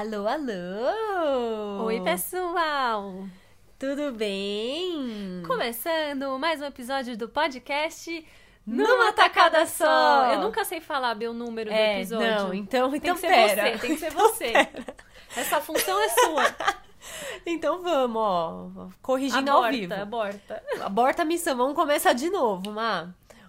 Alô, alô! Oi, pessoal! Tudo bem? Começando mais um episódio do podcast Numa tacada só! Eu nunca sei falar meu número é, do episódio. Não, então, tem então que ser pera. você, tem que ser Então você. pera. Essa função é sua. Então vamos, ó. Corrigindo ao vivo. aborta, aborta. Aborta a missão. Vamos começar de novo, Má.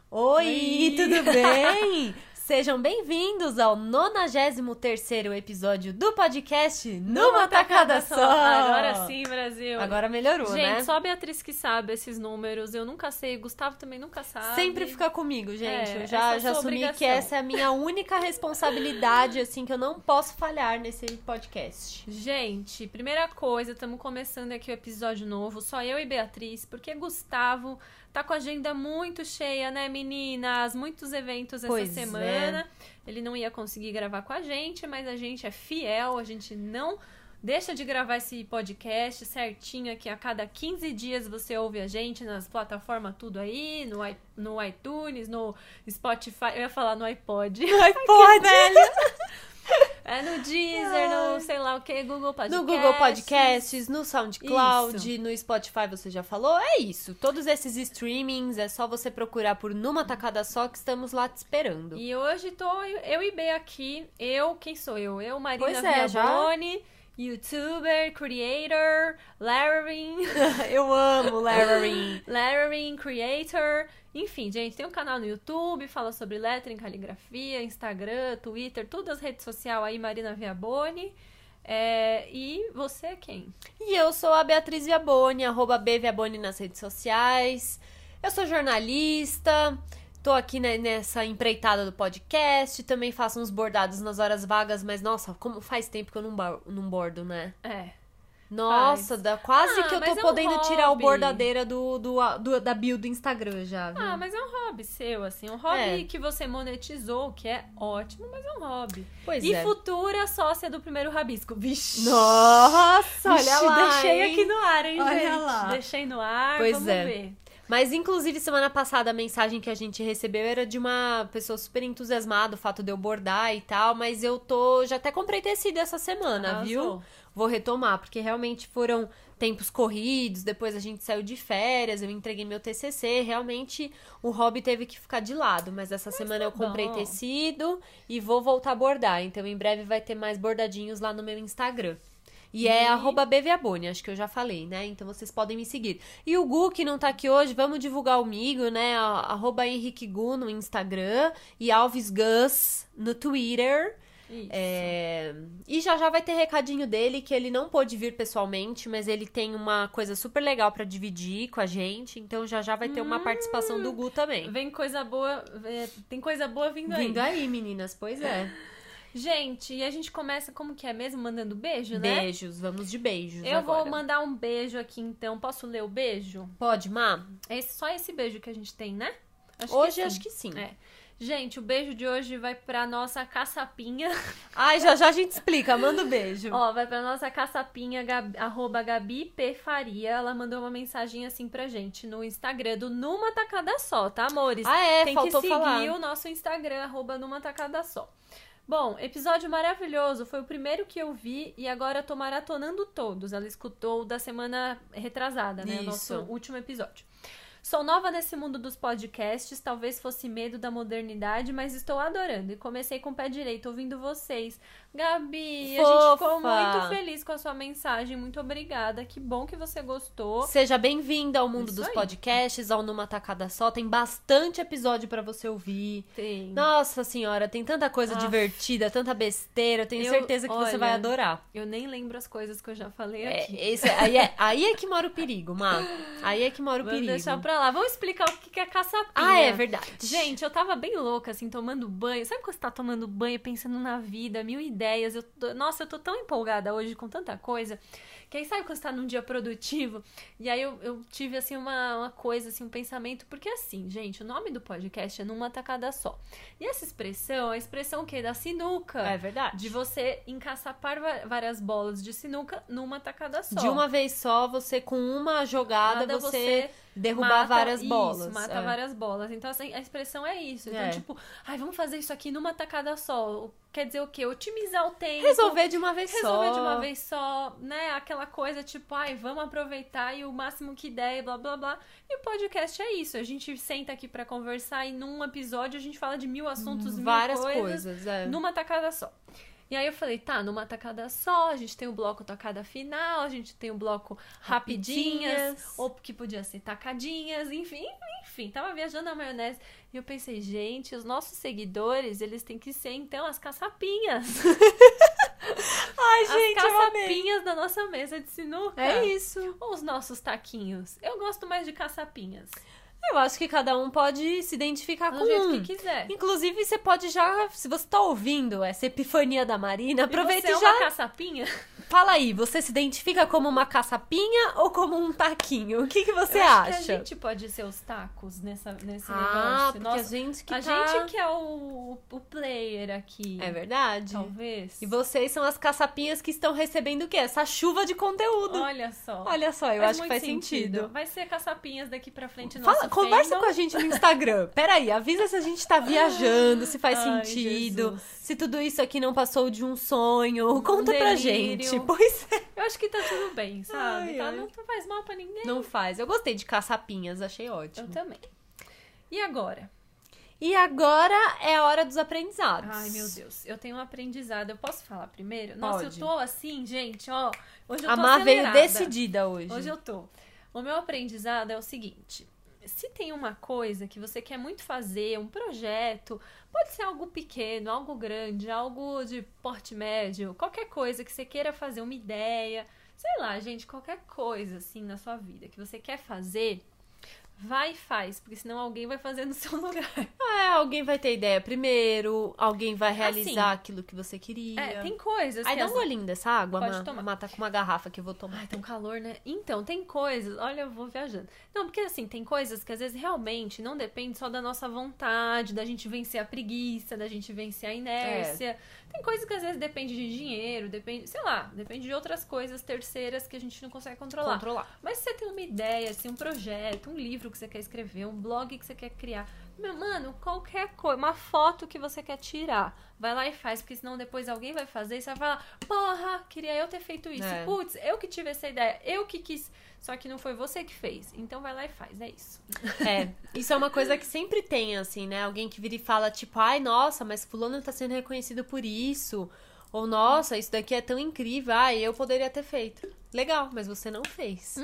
Oi, Oi. tudo bem? Sejam bem-vindos ao 93º episódio do podcast Numa Tacada Só. Agora sim, Brasil. Agora melhorou, Gente, né? só a Beatriz que sabe esses números. Eu nunca sei. Gustavo também nunca sabe. Sempre fica comigo, gente. É, eu já, é já assumi obrigação. que essa é a minha única responsabilidade, assim, que eu não posso falhar nesse podcast. Gente, primeira coisa, estamos começando aqui o episódio novo, só eu e Beatriz, porque Gustavo tá com a agenda muito cheia, né, meninas? Muitos eventos essa Pois é. semana. Ele não ia conseguir gravar com a gente, mas a gente é fiel, a gente não deixa de gravar esse podcast certinho aqui a cada 15 dias você ouve a gente nas plataformas tudo aí, no, i- no iTunes, no Spotify, eu ia falar no iPod. Ai, pode! É no Deezer, no sei lá o que, Google Podcasts. No Google Podcasts, no SoundCloud, no Spotify, você já falou? É isso. Todos esses streamings, é só você procurar por Numa Tacada Só que estamos lá te esperando. E hoje tô eu e B aqui. Eu, quem sou eu? Eu, Marina Pois é, já. Youtuber, creator, lettering, Eu amo Larry. lettering, creator. Enfim, gente, tem um canal no YouTube, fala sobre lettering, caligrafia, Instagram, Twitter, todas as redes sociais aí, Marina Viaboni. É, e você é quem? E eu sou a Beatriz Viaboni, arroba Viaboni nas redes sociais. Eu sou jornalista, tô aqui nessa empreitada do podcast, também faço uns bordados nas horas vagas, mas nossa, como faz tempo que eu não, não bordo, né? É. Nossa, Faz. dá quase Ah, que eu tô é um podendo tirar o bordadeira do, do, do- da bio do Instagram já, viu? Ah, mas é um hobby seu, assim. Um hobby É. que você monetizou, que é ótimo, mas é um hobby. Pois e é. futura sócia do primeiro rabisco. Vixe! Nossa, olha Vixe, lá, Deixei hein? aqui no ar, hein, Olha gente? lá. Deixei no ar, Pois vamos é. ver. Mas, inclusive, semana passada a mensagem que a gente recebeu era de uma pessoa super entusiasmada, o fato de eu bordar e tal, mas eu tô. Já até comprei tecido essa semana, viu? Vou retomar, porque realmente foram tempos corridos, depois a gente saiu de férias, eu entreguei meu TCC, realmente o hobby teve que ficar de lado, mas essa semana eu comprei bom. tecido e vou voltar a bordar, então em breve vai ter mais bordadinhos lá no meu Instagram. E é E- arroba BVAbone, acho que eu já falei, né? Então vocês podem me seguir. E o Gu, que não tá aqui hoje, vamos divulgar o Migo, né? Arroba Henrique Gu no Instagram e Alves Gus no Twitter. Isso. É, E já já vai ter recadinho dele, que ele não pôde vir pessoalmente, mas ele tem uma coisa super legal pra dividir com a gente. Então já já vai ter uma participação do Gu também. Vem coisa boa, é, tem coisa boa vindo, Vindo aí. aí, meninas, pois é. Gente, e a gente começa como que é mesmo? Mandando beijo, né? Beijos, vamos de beijos. Eu agora. vou mandar um beijo aqui, então. Posso ler o beijo? Pode, Má? É só esse beijo que a gente tem, né? Acho Hoje sim. acho que sim. É. Gente, o beijo de hoje vai pra nossa caçapinha. Ai, já já a gente explica, manda um beijo. Ó, vai pra nossa caçapinha, Gabi, arroba Gabi P. Faria. Ela mandou uma mensagem assim pra gente no Instagram do Numa Tacada Só, tá, amores? Ah, é, Tem que seguir falar. o nosso Instagram, arroba Numa Tacada Só. Bom, episódio maravilhoso. Foi o primeiro que eu vi e agora tô maratonando todos. Ela escutou o da semana retrasada, né? Isso. Nosso último episódio. Sou nova nesse mundo dos podcasts, talvez fosse medo da modernidade, mas estou adorando. E comecei com o pé direito, ouvindo vocês. Gabi, a gente ficou Fofa. muito feliz com a sua mensagem. Muito obrigada. Que bom que você gostou. Seja bem-vinda ao mundo Isso dos aí. podcasts, ao Numa Tacada Só. Tem bastante episódio pra você ouvir. Tem. Nossa senhora, tem tanta coisa Aff. divertida, tanta besteira. Eu tenho Eu- certeza que você olha, vai adorar. Eu nem lembro as coisas que eu já falei É, aqui. esse- aí, é, aí é que mora o perigo, Má. Aí é que mora o Vamos perigo. deixar pra lá. Vamos explicar o que que é caçapinha. Ah, é verdade. Gente, eu tava bem louca, assim, tomando banho. Sabe quando você tá tomando banho, pensando na vida, mil ideias? Eu tô- Nossa, eu tô tão empolgada hoje com tanta coisa. Que aí sabe quando você tá num dia produtivo? E aí eu, eu tive, assim, uma, uma coisa, assim, um pensamento. Porque assim, gente, o nome do podcast é Numa Tacada Só. E essa expressão é a expressão o quê? Da sinuca. É verdade. De você encaçapar várias bolas de sinuca numa tacada só. De uma vez só, você com uma jogada, Nada você, Derrubar mata- várias isso, bolas. mata é. várias bolas. Então, assim, a expressão é isso. Então, É. tipo, ai, vamos fazer isso aqui numa tacada só. Quer dizer o quê? Otimizar o tempo. Resolver de uma vez Resolver só. de uma vez só, né? Aquela coisa tipo, ai, vamos aproveitar e o máximo que der e blá blá blá. E o podcast é isso. A gente senta aqui pra conversar e num episódio a gente fala de mil assuntos, mil Várias coisas, coisas, é. numa tacada só. E aí eu falei, tá, numa tacada só, a gente tem o bloco tacada final, a gente tem o bloco rapidinhas, Rapidinhas. ou que podia ser tacadinhas, enfim, enfim, tava viajando na maionese. E eu pensei, gente, os nossos seguidores, eles têm que ser, então, as caçapinhas. Ai, As gente, amei. caçapinhas da nossa mesa de sinuca. É isso. Ou os nossos taquinhos. Eu gosto mais de caçapinhas. Eu acho que cada um pode se identificar Do com jeito um. que quiser. Inclusive, você pode já, se você tá ouvindo essa epifania da Marina, aproveita e e, você já é uma caçapinha? fala aí, você se identifica como uma caçapinha ou como um taquinho? O que, que você acha? que a gente pode ser os tacos nessa, nesse ah, negócio. Nossa, a gente que a tá... gente que é o, o player aqui. É verdade. Talvez. E vocês são as caçapinhas que estão recebendo o quê? Essa chuva de conteúdo. Olha só. Olha só, eu Faz acho que faz sentido. Vai ser caçapinhas daqui pra frente Fala, conversa com a gente no Instagram. Peraí, avisa se a gente tá viajando, se faz Ai, sentido, Jesus. se tudo isso aqui não passou de um sonho. Conta pra delírio. gente. Pois é. Eu acho que tá tudo bem, sabe? Ai, Tá? ai. Não faz mal pra ninguém. Não faz. Eu gostei de caçapinhas, achei Eu ótimo. também. E agora? E agora é a hora dos aprendizados. Ai, meu Deus. Eu tenho um aprendizado. Eu posso falar primeiro? Nossa, Pode. eu tô assim, gente, ó. Hoje eu tô A Má veio decidida hoje. Hoje eu tô. O meu aprendizado é o seguinte: se tem uma coisa que você quer muito fazer, um projeto, pode ser algo pequeno, algo grande, algo de porte médio, qualquer coisa que você queira fazer, uma ideia, sei lá, gente, qualquer coisa assim na sua vida que você quer fazer, vai e faz, porque senão alguém vai fazer no seu lugar. É, alguém vai ter ideia primeiro, alguém vai realizar Assim, aquilo que você queria. É, tem coisas Aí dá um golinho dessa água, Pode Má. tomar. A Má tá com uma garrafa que eu vou tomar. Ai, tem um calor, né? Então, tem coisas. Olha, eu vou viajando. Não, porque assim, tem coisas que às vezes realmente não depende só da nossa vontade, da gente vencer a preguiça, da gente vencer a inércia. Tem coisas que às vezes depende de dinheiro, depende, sei lá, depende de outras coisas terceiras que a gente não consegue controlar. Controlar. Mas se você tem uma ideia, assim, um projeto, um livro que você quer escrever, um blog que você quer criar, meu mano, qualquer coisa, uma foto que você quer tirar, vai lá e faz, porque senão depois alguém vai fazer e você vai falar, porra, queria eu ter feito isso. É. Putz, eu que tive essa ideia, eu que quis, só que não foi você que fez. Então vai lá e faz, é isso. É, isso é uma coisa que sempre tem, assim, né? Alguém que vira e fala, tipo, ai, nossa, mas fulano tá sendo reconhecido por isso. Ou, nossa, isso daqui é tão incrível, ai, eu poderia ter feito. Legal, mas você não fez.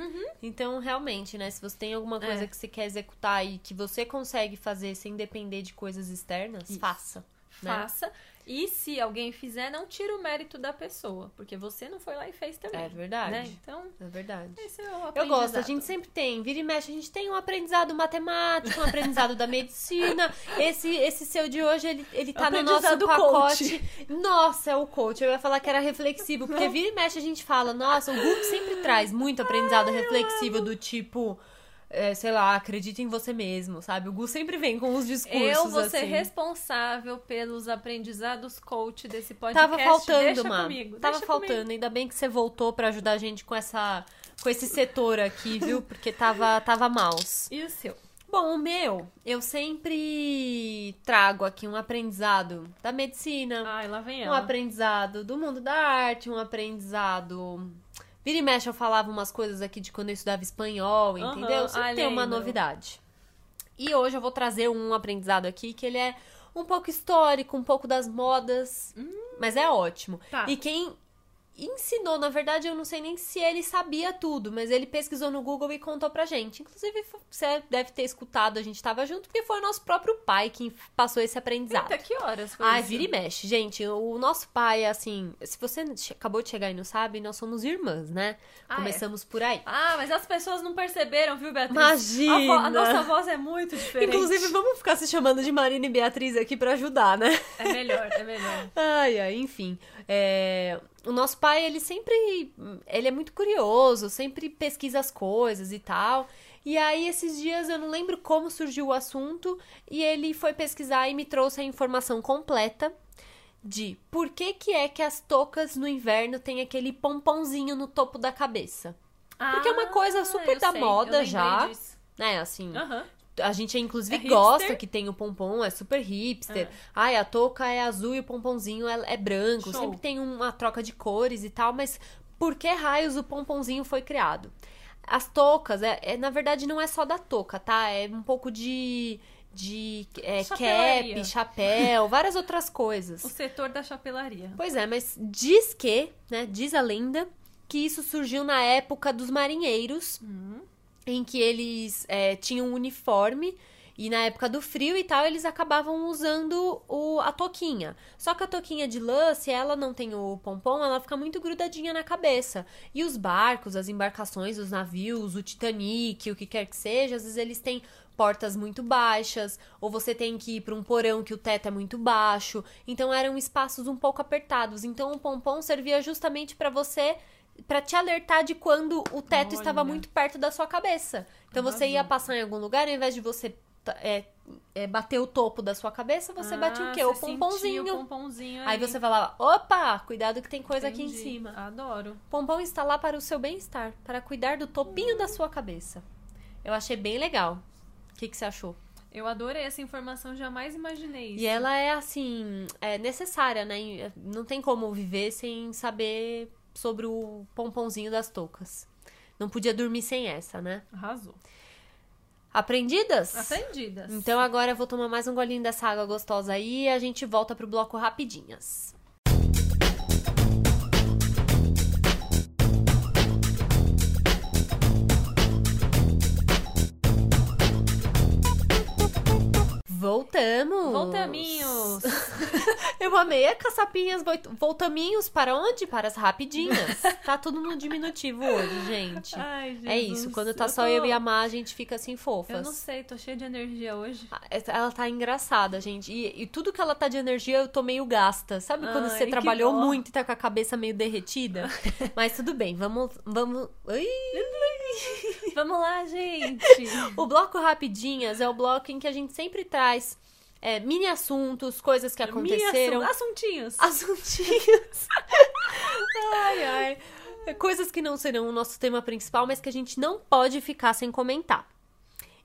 Então, realmente, né? Se você tem alguma coisa É. que você quer executar e que você consegue fazer sem depender de coisas externas, Isso. faça. né? Faça. E se alguém fizer, não tira o mérito da pessoa, porque você não foi lá e fez também. É verdade. Né? Então, É verdade. esse é o Eu gosto, a gente sempre tem, vira e mexe, a gente tem um aprendizado matemático, um aprendizado da medicina. Esse, esse seu de hoje, ele, ele tá no nosso pacote. Nossa, é o coach. Eu ia falar que era reflexivo, porque vira e mexe a gente fala, nossa, o Google sempre traz muito aprendizado reflexivo do tipo. É, sei lá, acredita em você mesmo, sabe? O Gu sempre vem com os discursos Eu vou ser assim. responsável pelos aprendizados coach desse podcast. Tava faltando, Deixa mano. comigo. Tava faltando. comigo. Ainda bem que você voltou pra ajudar a gente com essa com esse setor aqui, viu? Porque tava tava maus. E o seu? Bom, o meu, eu sempre trago aqui um aprendizado da medicina, Ai, lá vem um ela. aprendizado do mundo da arte, um aprendizado. Vira e mexe, eu falava umas coisas aqui de quando eu estudava espanhol, entendeu? Sempre ah, tem uma novidade. E hoje eu vou trazer um aprendizado aqui que ele é um pouco histórico, um pouco das modas, mas é ótimo. Tá. E quem ensinou, na verdade, eu não sei nem se ele sabia tudo, mas ele pesquisou no Google e contou pra gente. Inclusive, você deve ter escutado, a gente tava junto, porque foi o nosso próprio pai que passou esse aprendizado. Eita, que horas foi Ai, isso? vira e mexe. Gente, o nosso pai, assim, se você acabou de chegar e não sabe, nós somos irmãs, né? Ah, é? Começamos por aí. Ah, mas as pessoas não perceberam, viu, Beatriz? Imagina! A, a nossa voz é muito diferente. Inclusive, vamos ficar se chamando de Marina e Beatriz aqui pra ajudar, né? É melhor, é melhor. Ai, ai, enfim. É, O nosso pai, ele sempre. Ele é muito curioso, sempre pesquisa as coisas e tal. E aí, esses dias, eu não lembro como surgiu o assunto, e ele foi pesquisar e me trouxe a informação completa de por que, que é que as toucas no inverno têm aquele pomponzinho no topo da cabeça. Porque é uma coisa super da sei, moda já. disso. né? Assim, Aham. A gente inclusive É gosta que tem o pompom, é super hipster. É. Ai, a touca é azul e o pomponzinho é, é branco. Show. Sempre tem uma troca de cores e tal, mas por que raios o pomponzinho foi criado? As toucas, é, é- na verdade, não é só da touca, tá? É um pouco de. De é, cap, chapéu, várias outras coisas. O setor da chapelaria. Pois é, mas diz que, né? Diz a lenda que isso surgiu na época dos marinheiros, Hum. Em que eles é, tinham um uniforme e na época do frio e tal, eles acabavam usando o, a toquinha. Só que a toquinha de lã, se ela não tem o pompom, ela fica muito grudadinha na cabeça. E os barcos, as embarcações, os navios, o Titanic, o que quer que seja, às vezes eles têm portas muito baixas, ou você tem que ir para um porão que o teto é muito baixo. Então eram espaços um pouco apertados. Então o pompom servia justamente para você para te alertar de quando o teto Olha. estava muito perto da sua cabeça. Então você ia passar em algum lugar, ao invés de você é, é, bater o topo da sua cabeça, você bate o quê? Ah, O pomponzinho. O pomponzinho Aí ali. você falava, opa, cuidado que tem coisa aqui em Entendi. cima. Adoro. Pompom está lá para o seu bem-estar, para cuidar do topinho da sua cabeça. Eu achei bem legal. O que, que você achou? Eu adorei essa informação, jamais imaginei isso. E ela é assim, é necessária, né? Não tem como viver sem saber sobre o pomponzinho das toucas. Não podia dormir sem essa, né? Arrasou. Aprendidas? Aprendidas. Então agora eu vou tomar mais um golinho dessa água gostosa aí e a gente volta pro bloco rapidinhas. Voltamos! Voltaminhos. Eu amei a caçapinhas voltaminhos para onde? Para as rapidinhas. tá tudo no diminutivo hoje, gente. Ai, Jesus. é isso, quando tá Eu só tô- eu e a Má, a gente fica assim fofas. Eu não sei, tô cheia de energia hoje. Ah, Ela tá engraçada, gente. E, e tudo que ela tá de energia, eu tô meio gasta. Sabe quando Ai, você trabalhou muito e tá com a cabeça meio derretida? Mas tudo bem, vamos. vamos... Ai! Vamos lá, gente. O bloco Rapidinhas é o bloco em que a gente sempre traz é, mini assuntos, coisas que aconteceram. Assun- Assuntinhos. Assuntinhos. ai, ai. Coisas que não serão o nosso tema principal, mas que a gente não pode ficar sem comentar.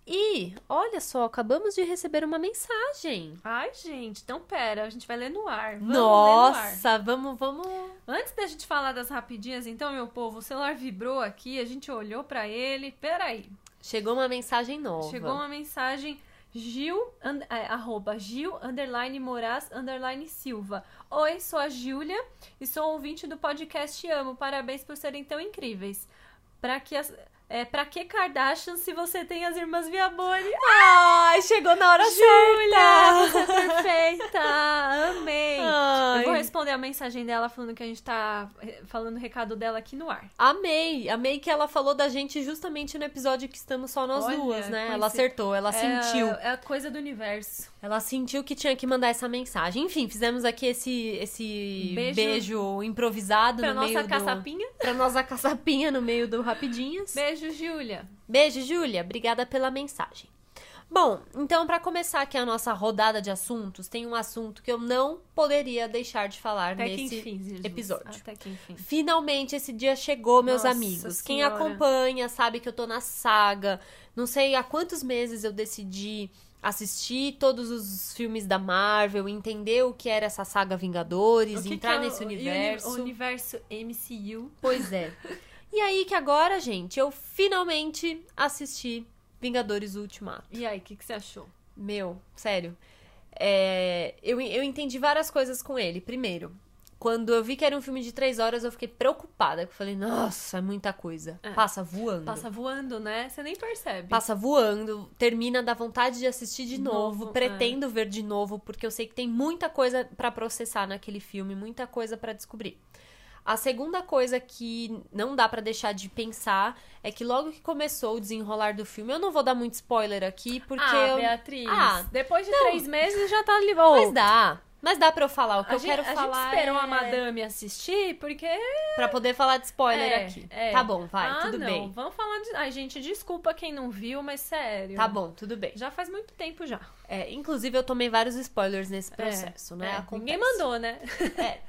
E, olha só, acabamos de receber uma mensagem. Ai, gente, então pera, a gente vai ler no ar. Vamos ler no ar. Nossa, vamos, vamos. Antes da gente falar das rapidinhas, então, meu povo, o celular vibrou aqui, a gente olhou pra ele. Peraí, Chegou uma mensagem nova. chegou uma mensagem Gil, and- é, arroba Gil, underline Moraz, underline Silva. Oi, sou a Júlia e sou ouvinte do podcast Amo. Parabéns por serem tão incríveis. Pra que as... É, pra que Kardashian se você tem as irmãs Viaboni? Ai, chegou na hora Júlia, certa. você é perfeita! Amei! Ai. Eu vou responder a mensagem dela falando que a gente tá eh, falando o recado dela aqui no ar. Amei, amei que ela falou da gente justamente no episódio que estamos só nós Olha, duas, né? Ela acertou, ela sentiu. É, é a coisa do universo. Ela sentiu que tinha que mandar essa mensagem. Enfim, fizemos aqui esse, esse Beijo. beijo, improvisado Pra no nossa meio caçapinha. do... Pra nossa caçapinha no meio do Rapidinhas. Beijo, Júlia. Beijo, Júlia. Obrigada pela mensagem. Bom, então para começar aqui a nossa rodada de assuntos, tem um assunto que eu não poderia deixar de falar Até que nesse enfim, episódio. Até que enfim. Finalmente esse dia chegou, meus Nossa amigos. Quem Senhora. acompanha sabe que eu tô na saga. Não sei há quantos meses eu decidi assistir todos os filmes da Marvel, entender o que era essa saga Vingadores, O que entrar que é nesse o- universo. O universo MCU. Pois é. E aí que agora, gente, eu finalmente assisti Vingadores Ultimato. E aí, o que, que você achou? Meu, sério. É, eu, eu entendi várias coisas com ele. Primeiro, quando eu vi que era um filme de três horas, eu fiquei preocupada. Eu falei, nossa, é muita coisa. É. Passa voando. Passa voando, né? Você nem percebe. Passa voando, termina da vontade de assistir de novo, Novo, pretendo ver de novo, porque eu sei que tem muita coisa pra processar naquele filme, muita coisa pra descobrir. A segunda coisa que não dá pra deixar de pensar é que logo que começou o desenrolar do filme, eu não vou dar muito spoiler aqui, porque ah, eu... Beatriz. Ah, depois de não. três meses já tá ali. Mas dá. Mas dá pra eu falar. O que A eu gente, quero a falar gente esperou é... a madame assistir, porque. Pra poder falar de spoiler É, aqui. é. Tá bom, vai, ah, tudo não. bem. Vamos falar de. Ai, gente, desculpa quem não viu, mas sério. Tá bom, tudo bem. Já faz muito tempo já. É, inclusive, eu tomei vários spoilers nesse processo, É, né? é. Acontece. Ninguém mandou, né? É,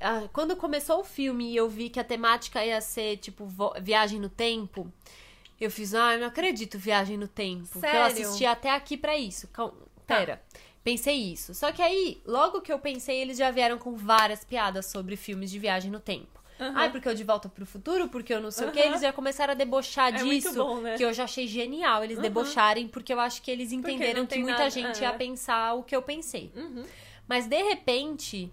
ah, quando começou o filme e eu vi que a temática ia ser, tipo, viagem no tempo, Eu fiz, ah, eu não acredito Viagem no Tempo. porque Eu Sério? assisti até aqui pra isso. Cal- Pera. Pensei isso. Só que aí, logo que eu pensei, eles já vieram com várias piadas sobre filmes de viagem no tempo. Aham. Ai, porque eu de volta pro futuro, porque eu não sei o que, eles já começaram a debochar É disso. bom, né? Que eu já achei genial eles Uhum. debocharem, porque eu acho que eles entenderam que muita nada- gente é. ia pensar o que eu pensei. Uhum. Mas de repente,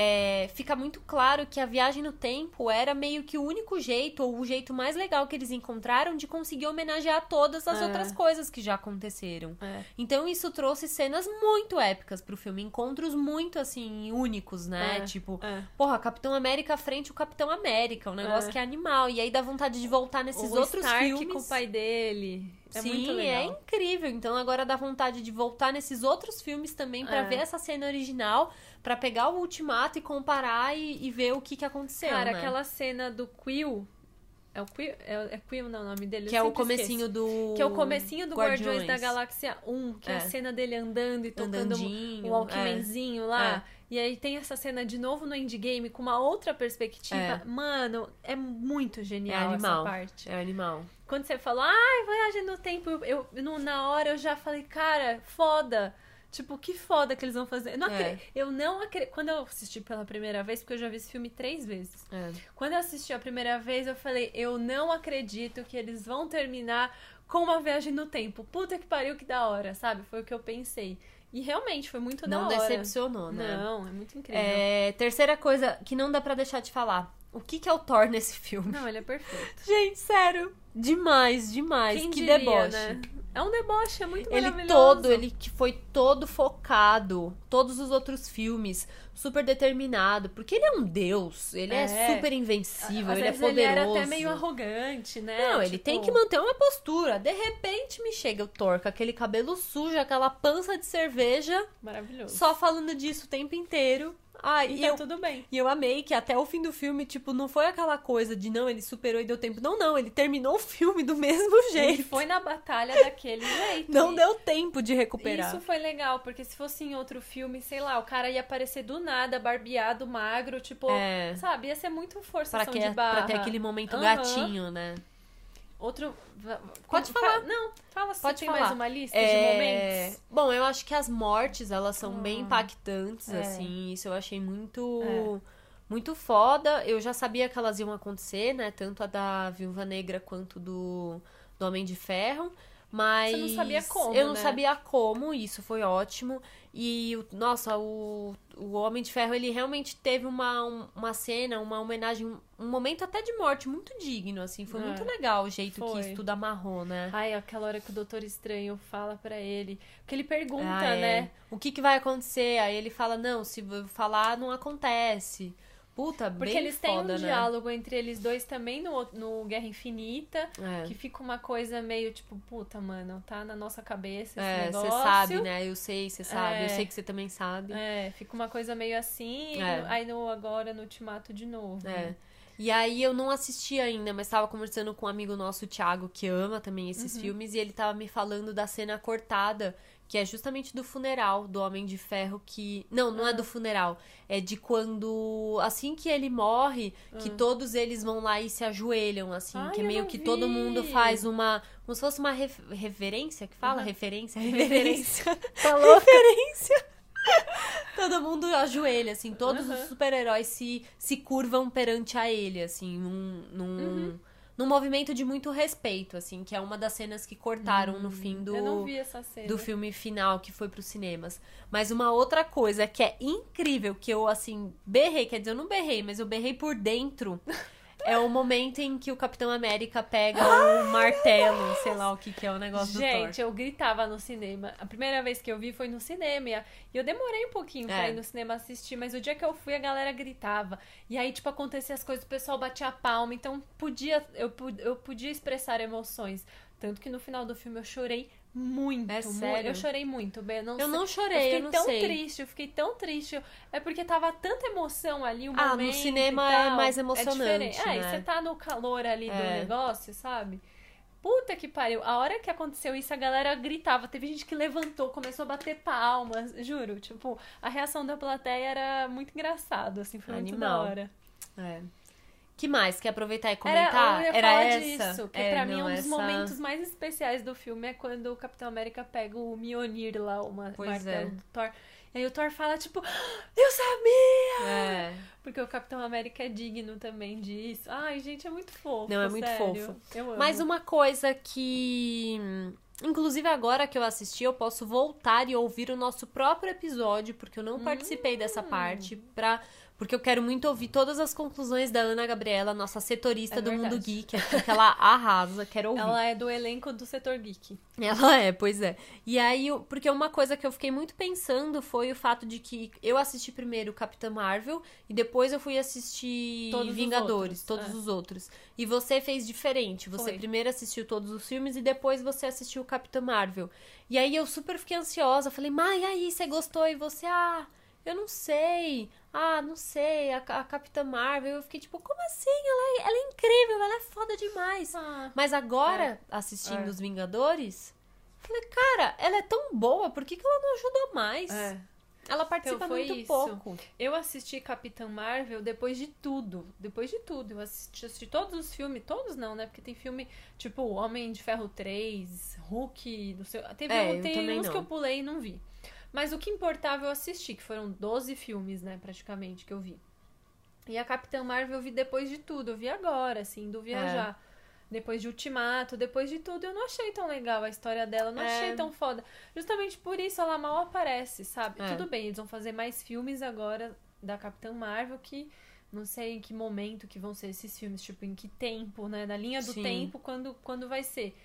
é, fica muito claro que a viagem no tempo era meio que o único jeito, ou o jeito mais legal que eles encontraram de conseguir homenagear todas as É. outras coisas que já aconteceram. É. Então isso trouxe cenas muito épicas pro filme, encontros muito assim únicos, né? É, Tipo, é. porra, Capitão América frente o Capitão América, um negócio É. que é animal. E aí dá vontade de voltar nesses o outros Stark filmes. com o pai dele. É Sim, muito é legal. incrível. Então agora dá vontade de voltar nesses outros filmes também pra É. ver essa cena original, pra pegar o Ultimato e comparar e, e ver o que que aconteceu, Cara, né? aquela cena do Quill. É o Quill? É, é Quill não, o nome dele? que é o comecinho esqueço. do Que é o comecinho do Guardiões, da Guardiões. Galáxia 1, que é. a É. cena dele andando e tocando o Walkmanzinho lá. E aí tem essa cena de novo no Endgame com uma outra perspectiva. É. Mano, é muito É genial animal. essa parte. É animal. Quando você falou, ai, viagem no tempo, eu, eu- na hora eu já falei, cara, foda. Tipo, que foda que eles vão fazer. Eu não, É. acre- eu não acredito. Quando eu assisti pela primeira vez, porque eu já vi esse filme três vezes. É. Quando eu assisti a primeira vez, eu falei, eu não acredito que eles vão terminar com uma viagem no tempo. Puta que pariu, que da hora, sabe? Foi o que eu pensei. E realmente foi muito Não da hora. decepcionou, né? Não, é muito incrível. É, terceira coisa que não dá pra deixar de falar. O que que é o Thor nesse filme? Não, ele é perfeito. Gente, sério. Demais, demais. Quem que diria, deboche. né? É um deboche, é muito Ele todo, ele que foi todo focado, todos os outros filmes, super determinado, porque ele é um deus, ele é, É. super invencível, Às ele é poderoso. ele era até meio arrogante, né? Não, ele Tipo, tem que manter uma postura. De repente me chega o Thor com aquele cabelo sujo, aquela pança de cerveja, Maravilhoso. só falando disso o tempo inteiro. Ai, E e tá eu, tudo bem. e eu amei que até o fim do filme, tipo, não foi aquela coisa de não, ele superou e deu tempo. Não, não, ele terminou o filme do mesmo Ele jeito. foi na batalha daquele jeito. Não E deu tempo de recuperar. Isso foi legal, porque se fosse em outro filme, sei lá, o cara ia aparecer do nada, barbeado, magro, tipo, É. sabe? Ia ser muito Pra, forçação que, de barra. pra ter aquele momento Aham. gatinho, né? Outro... Pode fa- falar. Não, fala se Pode tem falar. mais uma lista de É, momentos. Bom, eu acho que as mortes, elas são bem Hum. impactantes, É. assim. Isso eu achei muito... É. Muito foda. Eu já sabia que elas iam acontecer, né? Tanto a da Viúva Negra quanto do, do Homem de Ferro. Mas. Você não sabia como, Eu não né? sabia como, isso foi ótimo. E, o- nossa, o, o Homem de Ferro, ele realmente teve uma, um- uma cena, uma homenagem, um momento até de morte muito digno, assim. Foi É. muito legal o jeito que Foi. isso tudo amarrou, né? Ai, aquela hora que o Doutor Estranho fala pra ele. Que ele pergunta, Ah, é. né? O que, que vai acontecer? Aí ele fala, não, se falar, não acontece. Puta, Porque bem eles têm foda, um né? diálogo entre eles dois também no, no Guerra Infinita. É. Que fica uma coisa meio tipo, puta, mano, tá na nossa cabeça esse É, negócio. você sabe, né? Eu sei, você sabe. Eu É. sei que você também sabe. É, fica uma coisa meio assim, É. aí no, agora no Ultimato de novo. É. E aí eu não assisti ainda, mas tava conversando com um amigo nosso, o Thiago, que ama também esses Uhum. filmes, e ele tava me falando da cena cortada, que é justamente do funeral do Homem de Ferro que. Não, não é Ah. do funeral. É de quando. Assim que ele morre, que Ah. todos eles vão lá e se ajoelham, assim. Ai, que meio que todo mundo vi. faz uma. Como se fosse uma reverência que fala? Aham. Referência? Reverência. Falou? Todo mundo ajoelha, assim, todos Aham. os super-heróis se, se curvam perante a ele, assim, num, num, Uhum. Num movimento de muito respeito, assim, que é uma das cenas que cortaram no fim do, Eu não vi essa cena. do filme final que foi pros cinemas. Mas uma outra coisa que é incrível, que eu, assim, berrei, quer dizer, eu não berrei, mas eu berrei por dentro. É o momento em que o Capitão América pega o martelo, sei lá o que que é o negócio do Thor. Gente, eu gritava no cinema. A primeira vez que eu vi foi no cinema. E eu demorei um pouquinho pra É. ir no cinema assistir, mas o dia que eu fui, a galera gritava. E aí, tipo, acontecia as coisas, o pessoal batia palma. Então, podia, eu, eu podia expressar emoções. Tanto que no final do filme eu chorei muito. É sério? Eu chorei muito, Bê. Não Eu sei- não Eu chorei, fiquei eu tão sei. triste, eu fiquei tão triste. É porque tava tanta emoção ali, o Ah, no momento cinema e é tal. mais É emocionante, diferente. É, e né? você tá no calor ali do É. negócio, sabe? Puta que pariu. A hora que aconteceu isso, a galera gritava. Teve gente que levantou, começou a bater palmas. Juro, tipo, a reação da plateia era muito engraçado, assim, foi muito da Animal. hora. É. que mais? Quer aproveitar e Era, comentar? Era falar essa? disso, que É, pra mim não, um dos essa- momentos mais especiais do filme é quando o Capitão América pega o Mjolnir lá, o ma- Pois martelo é. do Thor. E aí o Thor fala, tipo, eu sabia! É. Porque o Capitão América é digno também disso. Ai, gente, é muito fofo. Não, é muito sério. fofo. Eu amo. Mas uma coisa que. Inclusive, agora que eu assisti, eu posso voltar e ouvir o nosso próprio episódio, porque eu não participei dessa Hum. parte, pra... porque eu quero muito ouvir todas as conclusões da Ana Gabriela, nossa setorista É do Mundo. Geek, aqui, que ela arrasa, quero ouvir. Ela é do elenco do setor geek. Ela é, pois é. E aí, porque uma coisa que eu fiquei muito pensando foi o fato de que eu assisti primeiro Capitã Marvel e depois eu fui assistir Todos os Vingadores, outros, todos é. os outros. E você fez diferente. Você Foi. primeiro assistiu todos os filmes e depois você assistiu Capitã Marvel. E aí eu super fiquei ansiosa. Falei, e aí, você gostou? E você, ah, eu não sei. Ah, não sei, a, a Capitã Marvel. Eu fiquei tipo, como assim? Ela é, ela é incrível, ela é foda demais. Ah, Mas agora, assistindo É. Os Vingadores, falei, cara, ela é tão boa, por que, que ela não ajudou mais? é. Ela participa Então muito isso. pouco. Eu assisti Capitã Marvel depois de tudo. Depois de tudo. Eu assisti, assisti todos os filmes. Todos não, né? Porque tem filme tipo Homem de Ferro 3, Hulk, do seu. Teve É, eu tem uns não. que eu pulei e não vi. Mas o que importava eu assisti, que foram 12 filmes, né, praticamente, que eu vi. E a Capitã Marvel eu vi depois de tudo. Eu vi agora, assim, É. do viajar. Depois de Ultimato, depois de tudo, eu não achei tão legal a história dela, não É. achei tão foda. Justamente por isso ela mal aparece, sabe? É. Tudo bem, eles vão fazer mais filmes agora da Capitã Marvel que não sei em que momento que vão ser esses filmes, tipo, em que tempo, né? Na linha do Sim. tempo, quando, quando vai ser.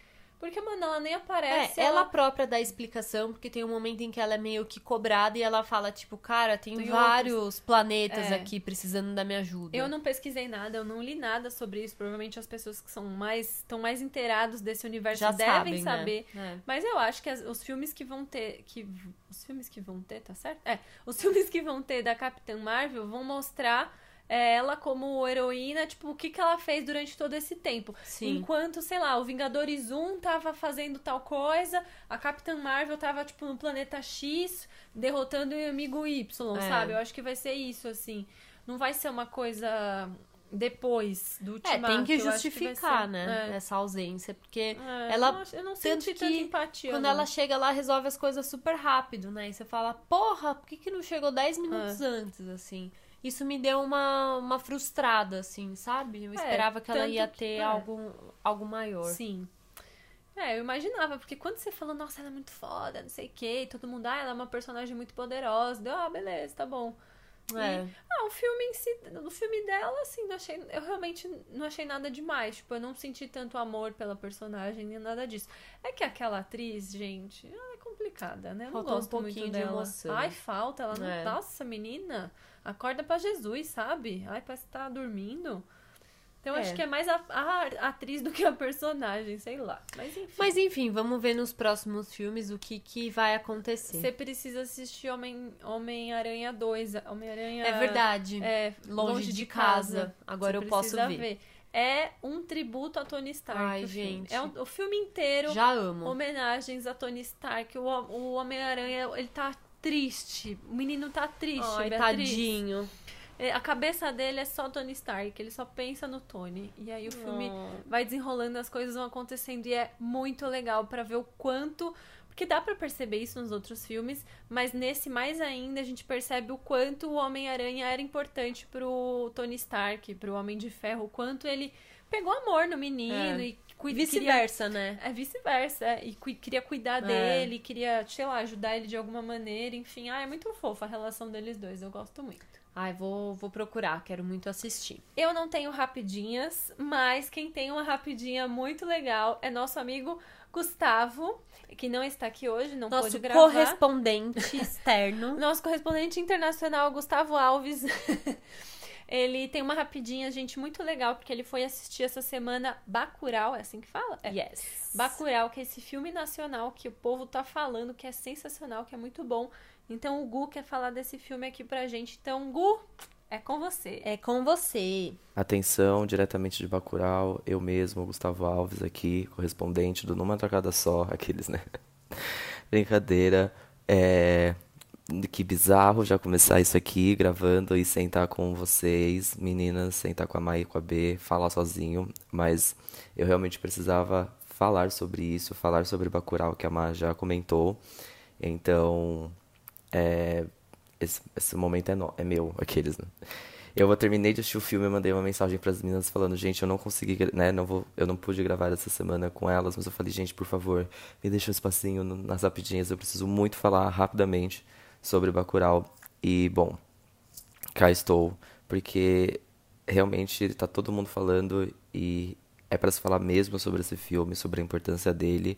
Porque, mano, ela nem aparece. É, ela própria dá explicação, porque tem um momento em que ela é meio que cobrada e ela fala, tipo, cara, tem, Tem vários planetas É. aqui precisando da minha ajuda. Eu não pesquisei nada, eu não li nada sobre isso. Provavelmente as pessoas que são mais estão mais inteirados desse universo Já devem sabem, né? saber. É. Mas eu acho que as- os filmes que vão ter. Que, os filmes que vão ter, tá certo? É. Os filmes que vão ter da Capitã Marvel vão mostrar ela como heroína, tipo, o que, que ela fez durante todo esse tempo. Sim. Enquanto, sei lá, o Vingadores 1 tava fazendo tal coisa, a Capitã Marvel tava, tipo, no planeta X, derrotando o inimigo Y, É. sabe? Eu acho que vai ser isso, assim. Não vai ser uma coisa depois do É, Ultimato. tem que justificar, ser- né? É. Essa ausência. Porque É, ela- eu não, eu não tanto que empatia. quando não. ela chega lá, resolve as coisas super rápido, né? E você fala, porra, por que, que não chegou 10 minutos É. antes, assim? Isso me deu uma, uma frustrada, assim, sabe? Eu É, esperava que ela ia que- ter é. algo, algo maior. Sim. É, eu imaginava, porque quando você falou, nossa, ela é muito foda, não sei o quê, e todo mundo, ah, ela é uma personagem muito poderosa. Deu, ah, beleza, tá bom. É. Ah, o filme em si, no filme dela, assim, não achei, eu realmente não achei nada demais. Tipo, eu não senti tanto amor pela personagem, nem nada disso. É que aquela atriz, gente, ela é complicada, né? Eu não Falta um gosto pouquinho muito de dela. emoção. Ai, falta, ela não. É. Nossa, menina, acorda pra Jesus, sabe? Ai, parece que tá dormindo. Então, É. acho que é mais a, a atriz do que a personagem, sei lá. Mas enfim. Mas enfim, vamos ver nos próximos filmes o que, que vai acontecer. Você precisa assistir Homem- Homem-Aranha 2. Homem-Aranha. É verdade. É, Longe, de casa. Agora Você eu posso precisa ver. É um tributo a Tony Stark. Ai, o gente. É um- o filme inteiro, Já amo. homenagens a Tony Stark. O, o Homem-Aranha, ele tá triste. O menino tá triste, Ai, Beatriz. tadinho. É, A cabeça dele é só Tony Stark. Ele só pensa no Tony. E aí o filme Oh. vai desenrolando, as coisas vão acontecendo e é muito legal pra ver o quanto. Porque dá pra perceber isso nos outros filmes, mas nesse mais ainda a gente percebe o quanto o Homem-Aranha era importante pro Tony Stark, pro Homem de Ferro, o quanto ele pegou amor no menino É. e vice-versa, né? é vice-versa, é, e cui- queria cuidar É. dele, queria, sei lá, ajudar ele de alguma maneira, enfim. Ah, é muito fofa a relação deles dois, eu gosto muito. Ai, vou, vou procurar, quero muito assistir. Eu não tenho rapidinhas, mas quem tem uma rapidinha muito legal é nosso amigo Gustavo, que não está aqui hoje, não Nosso pôde gravar. correspondente externo. Nosso correspondente internacional, Gustavo Alves. ele tem uma rapidinha, gente, muito legal, porque ele foi assistir essa semana Bacurau, é assim que fala? É. Yes. Bacurau, que é esse filme nacional que o povo tá falando, que é sensacional, que é muito bom. Então o Gu quer falar desse filme aqui pra gente. Então, Gu, é com você. É com você. Atenção, diretamente de Bacurau, eu mesmo, Gustavo Alves aqui, correspondente do Numa Tacada Só, aqueles, né? Brincadeira. É... que bizarro já começar isso aqui gravando e sentar com vocês, meninas, sentar com a Mai e com a B, falar sozinho, mas eu realmente precisava falar sobre isso, falar sobre Bacurau, que a Má já comentou. Então, é, esse, esse momento é, no, é meu, aqueles, né? Eu terminei de assistir o filme e mandei uma mensagem para as meninas falando, gente, eu não consegui, né, não vou, eu não pude gravar essa semana com elas, mas eu falei, gente, por favor, me deixa um espacinho nas rapidinhas, eu preciso muito falar rapidamente sobre Bacurau. E, bom, cá estou, porque realmente está todo mundo falando e é para se falar mesmo sobre esse filme, sobre a importância dele.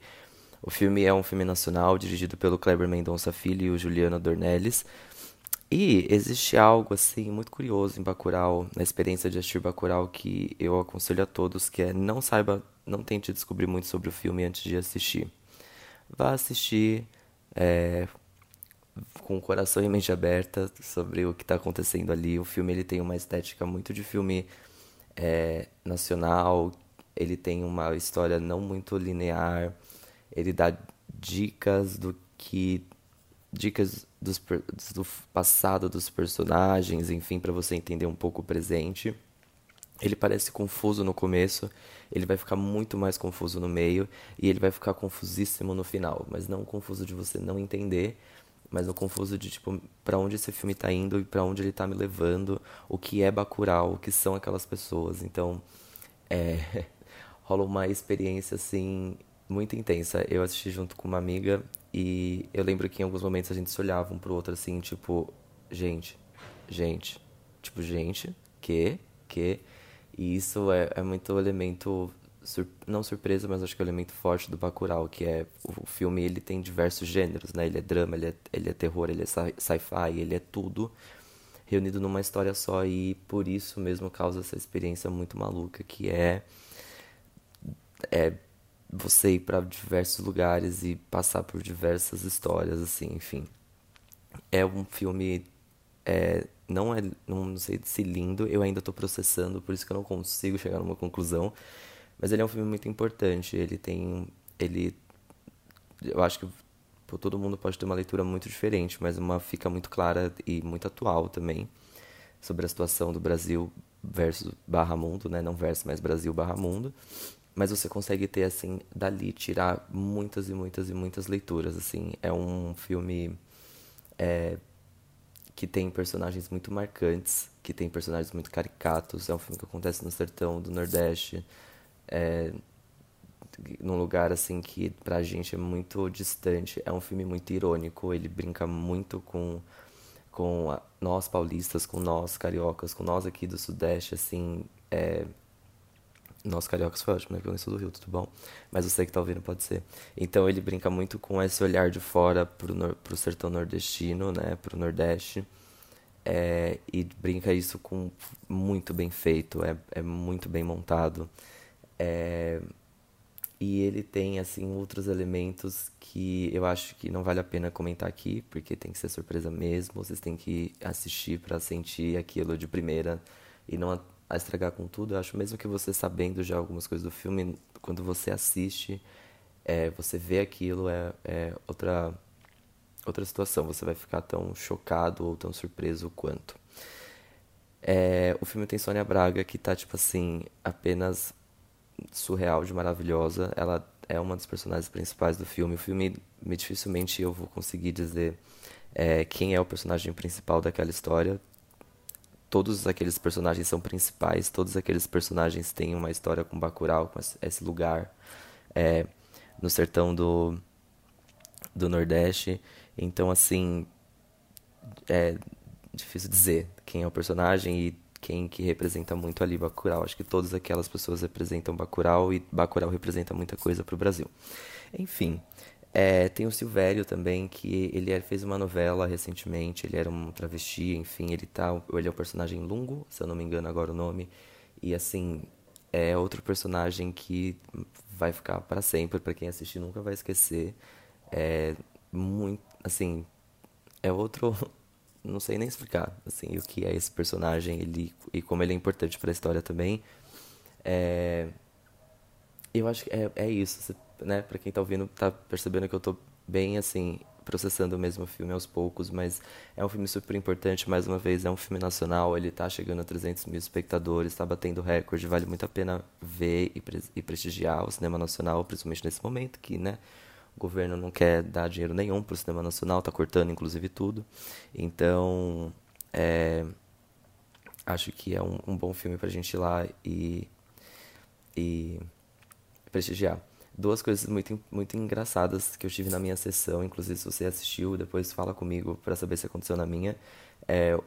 O filme é um filme nacional dirigido pelo Kleber Mendonça Filho e o Juliano Dornelles. E existe algo assim muito curioso em Bacurau, na experiência de assistir Bacurau que eu aconselho a todos, que é não saiba, não tente descobrir muito sobre o filme antes de assistir. Vá assistir é, com o coração e mente aberta sobre o que está acontecendo ali. O filme ele tem uma estética muito de filme é, nacional, ele tem uma história não muito linear, ele dá dicas do que dicas dos, do passado dos personagens, enfim, para você entender um pouco o presente. Ele parece confuso no começo, ele vai ficar muito mais confuso no meio. E ele vai ficar confusíssimo no final, mas não confuso de você não entender, mas no confuso de tipo para onde esse filme está indo e para onde ele está me levando, o que é Bacurau, o que são aquelas pessoas. Então, é rola uma experiência assim muito intensa. Eu assisti junto com uma amiga e eu lembro que em alguns momentos a gente se olhava um pro outro assim, tipo, gente, gente, tipo, gente, que, que. E isso é, é muito elemento, sur não surpresa, mas acho que é um elemento forte do Bacurau, que é o filme ele tem diversos gêneros, né? Ele é drama, ele é, ele é terror, ele é sci-fi, ele é tudo reunido numa história só e por isso mesmo causa essa experiência muito maluca que é é você ir para diversos lugares e passar por diversas histórias, assim, enfim. É um filme. É, não é. Não sei se lindo, eu ainda estou processando, por isso que eu não consigo chegar numa conclusão. Mas ele é um filme muito importante. Ele tem. Ele. Eu acho que pô, todo mundo pode ter uma leitura muito diferente, mas uma fica muito clara e muito atual também sobre a situação do Brasil versus barra mundo, né? Não versus, mas Brasil barra mundo mas você consegue ter assim dali tirar muitas e muitas e muitas leituras assim é um filme é, que tem personagens muito marcantes que tem personagens muito caricatos é um filme que acontece no sertão do nordeste é, num lugar assim que pra gente é muito distante é um filme muito irônico ele brinca muito com com a, nós paulistas com nós cariocas com nós aqui do sudeste assim é, nossa, cariocas foi ótimo, né? Que eu sou do Rio, tudo bom? Mas você que tá ouvindo pode ser. Então ele brinca muito com esse olhar de fora pro, nor pro sertão nordestino, né? Pro Nordeste. É, e brinca isso com muito bem feito, é, é muito bem montado. É, e ele tem, assim, outros elementos que eu acho que não vale a pena comentar aqui, porque tem que ser surpresa mesmo. Vocês têm que assistir para sentir aquilo de primeira e não a estragar com tudo. Eu acho mesmo que você sabendo já algumas coisas do filme, quando você assiste, é, você vê aquilo, é, é outra, outra situação. Você vai ficar tão chocado ou tão surpreso quanto. É, o filme tem Sônia Braga, que tá, tipo assim, apenas surreal de maravilhosa. Ela é uma das personagens principais do filme. O filme, dificilmente eu vou conseguir dizer é, quem é o personagem principal daquela história, todos aqueles personagens são principais, todos aqueles personagens têm uma história com Bacurau, com esse lugar é, no sertão do, do Nordeste. Então, assim, é difícil dizer quem é o personagem e quem que representa muito ali Bacurau. Acho que todas aquelas pessoas representam Bacurau e Bacurau representa muita coisa para o Brasil. Enfim, é, tem o Silvério também, que ele é, fez uma novela recentemente, ele era um travesti, enfim, ele tá. Ele é o personagem Lungo, se eu não me engano agora o nome. E assim, é outro personagem que vai ficar para sempre, para quem assistir nunca vai esquecer. É muito, assim, é outro, não sei nem explicar, assim, o que é esse personagem, ele e como ele é importante para a história também. É, eu acho que é, é isso. Você né, para quem tá ouvindo, tá percebendo que eu tô bem assim processando mesmo o filme aos poucos, mas é um filme super importante, mais uma vez, é um filme nacional, ele tá chegando a 300 mil espectadores, está batendo recorde, vale muito a pena ver e, pre e prestigiar o cinema nacional, principalmente nesse momento que, né, o governo não quer dar dinheiro nenhum para o cinema nacional, está cortando inclusive tudo. Então, é, acho que é um, um bom filme para a gente ir lá e, e prestigiar. Duas coisas muito, muito engraçadas que eu tive na minha sessão, inclusive se você assistiu, depois fala comigo para saber se aconteceu na minha. É,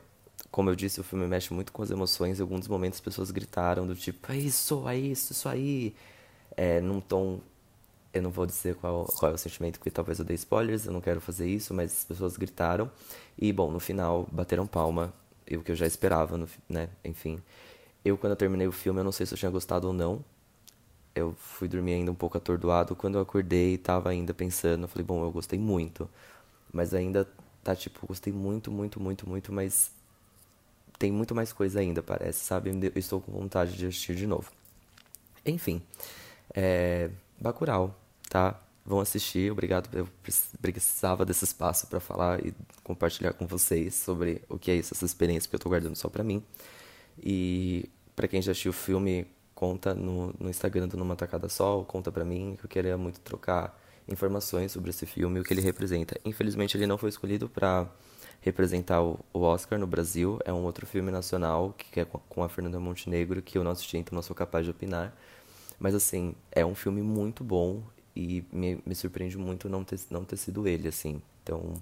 como eu disse, o filme mexe muito com as emoções. Em alguns momentos as pessoas gritaram do tipo, é isso, é isso, isso aí. É, num tom eu não vou dizer qual, qual é o sentimento, porque talvez eu dê spoilers, eu não quero fazer isso, mas as pessoas gritaram. E, bom, no final, bateram palma, o que eu já esperava, no, né? Enfim. Eu, quando eu terminei o filme, eu não sei se eu tinha gostado ou não. Eu fui dormir ainda um pouco atordoado. Quando eu acordei, tava ainda pensando, eu falei, bom, eu gostei muito. Mas ainda tá, tipo, gostei muito, muito, muito, muito, mas tem muito mais coisa ainda, parece, sabe? Eu estou com vontade de assistir de novo. Enfim, é... Bacurau, tá? Vão assistir, obrigado. Eu precisava desse espaço para falar e compartilhar com vocês sobre o que é isso, essa experiência que eu tô guardando só para mim. E para quem já assistiu o filme, conta no, no Instagram do Numa Tacada Sol, conta para mim, que eu queria muito trocar informações sobre esse filme o que ele representa. Infelizmente, ele não foi escolhido para representar o, o, Oscar no Brasil. É um outro filme nacional que é com a Fernanda Montenegro que eu não assisti, então não sou capaz de opinar. Mas assim, é um filme muito bom e me, me surpreende muito não ter, não ter sido ele, assim. Então,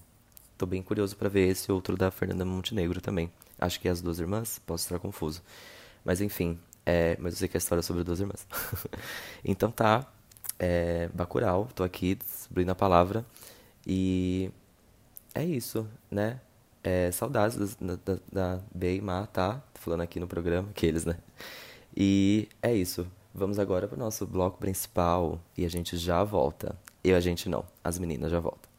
tô bem curioso para ver esse outro da Fernanda Montenegro também. Acho que é As Duas Irmãs, posso estar confuso. Mas enfim, é, mas eu sei que é a história sobre duas irmãs. então tá, é, Bacurau, tô aqui distribuindo a palavra. E é isso, né? É, saudades da, da, da B Má, tá? Falando aqui no programa, aqueles, né? E é isso. Vamos agora para o nosso bloco principal e a gente já volta. Eu, a gente não, as meninas já voltam.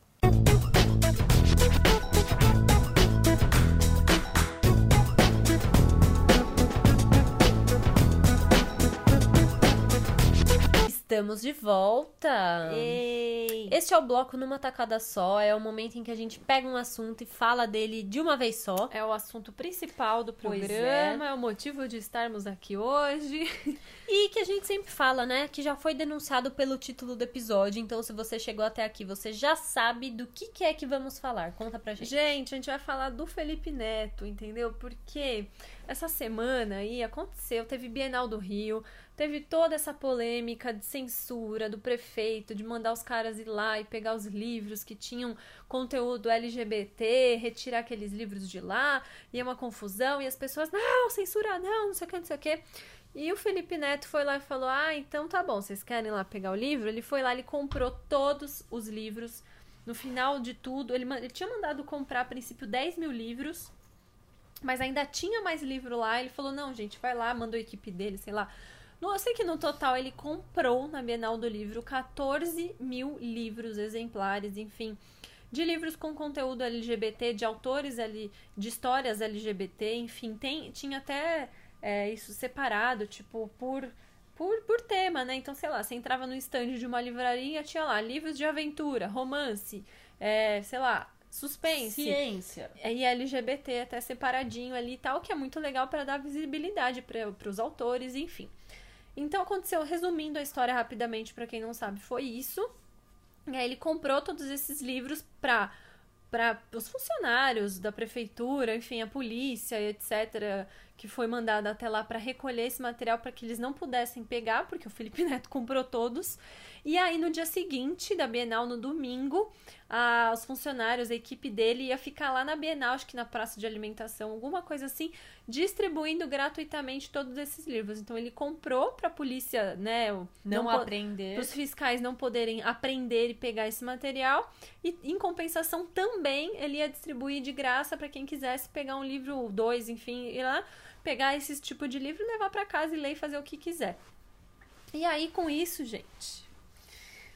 Estamos de volta! Ei. Este é o bloco numa tacada só, é o momento em que a gente pega um assunto e fala dele de uma vez só. É o assunto principal do Pois programa, é. é. o motivo de estarmos aqui hoje. E que a gente sempre fala, né? Que já foi denunciado pelo título do episódio. Então, se você chegou até aqui, você já sabe do que, que é que vamos falar. Conta pra gente. Gente, a gente vai falar do Felipe Neto, entendeu? Porque essa semana aí aconteceu, teve Bienal do Rio, teve toda essa polêmica de censura do prefeito, de mandar os caras ir lá e pegar os livros que tinham conteúdo LGBT, retirar aqueles livros de lá, e é uma confusão, e as pessoas, não, censura não, não sei o que, não sei o que. E o Felipe Neto foi lá e falou: Ah, então tá bom, vocês querem lá pegar o livro? Ele foi lá, ele comprou todos os livros. No final de tudo, ele, ele tinha mandado comprar a princípio 10 mil livros, mas ainda tinha mais livro lá. Ele falou: Não, gente, vai lá, mandou a equipe dele, sei lá. No, eu sei que no total ele comprou na Bienal do Livro 14 mil livros, exemplares, enfim, de livros com conteúdo LGBT, de autores ali, de histórias LGBT, enfim, tem, tinha até é, isso separado, tipo, por, por, por tema, né? Então, sei lá, você entrava no estande de uma livraria, tinha lá livros de aventura, romance, é, sei lá, suspense. Ciência. E LGBT até separadinho ali e tal, que é muito legal para dar visibilidade para os autores, enfim. Então aconteceu, resumindo a história rapidamente para quem não sabe, foi isso. E aí ele comprou todos esses livros para para os funcionários da prefeitura, enfim, a polícia, etc, que foi mandada até lá para recolher esse material para que eles não pudessem pegar, porque o Felipe Neto comprou todos. E aí no dia seguinte da Bienal, no domingo, a, os funcionários, a equipe dele ia ficar lá na Bienal, acho que na praça de alimentação, alguma coisa assim, distribuindo gratuitamente todos esses livros. Então ele comprou para a polícia, né, Não, po- aprender. para os fiscais não poderem aprender e pegar esse material. E, em compensação, também ele ia distribuir de graça para quem quisesse pegar um livro, dois, enfim, ir lá, pegar esse tipo de livro levar para casa e ler e fazer o que quiser. E aí, com isso, gente.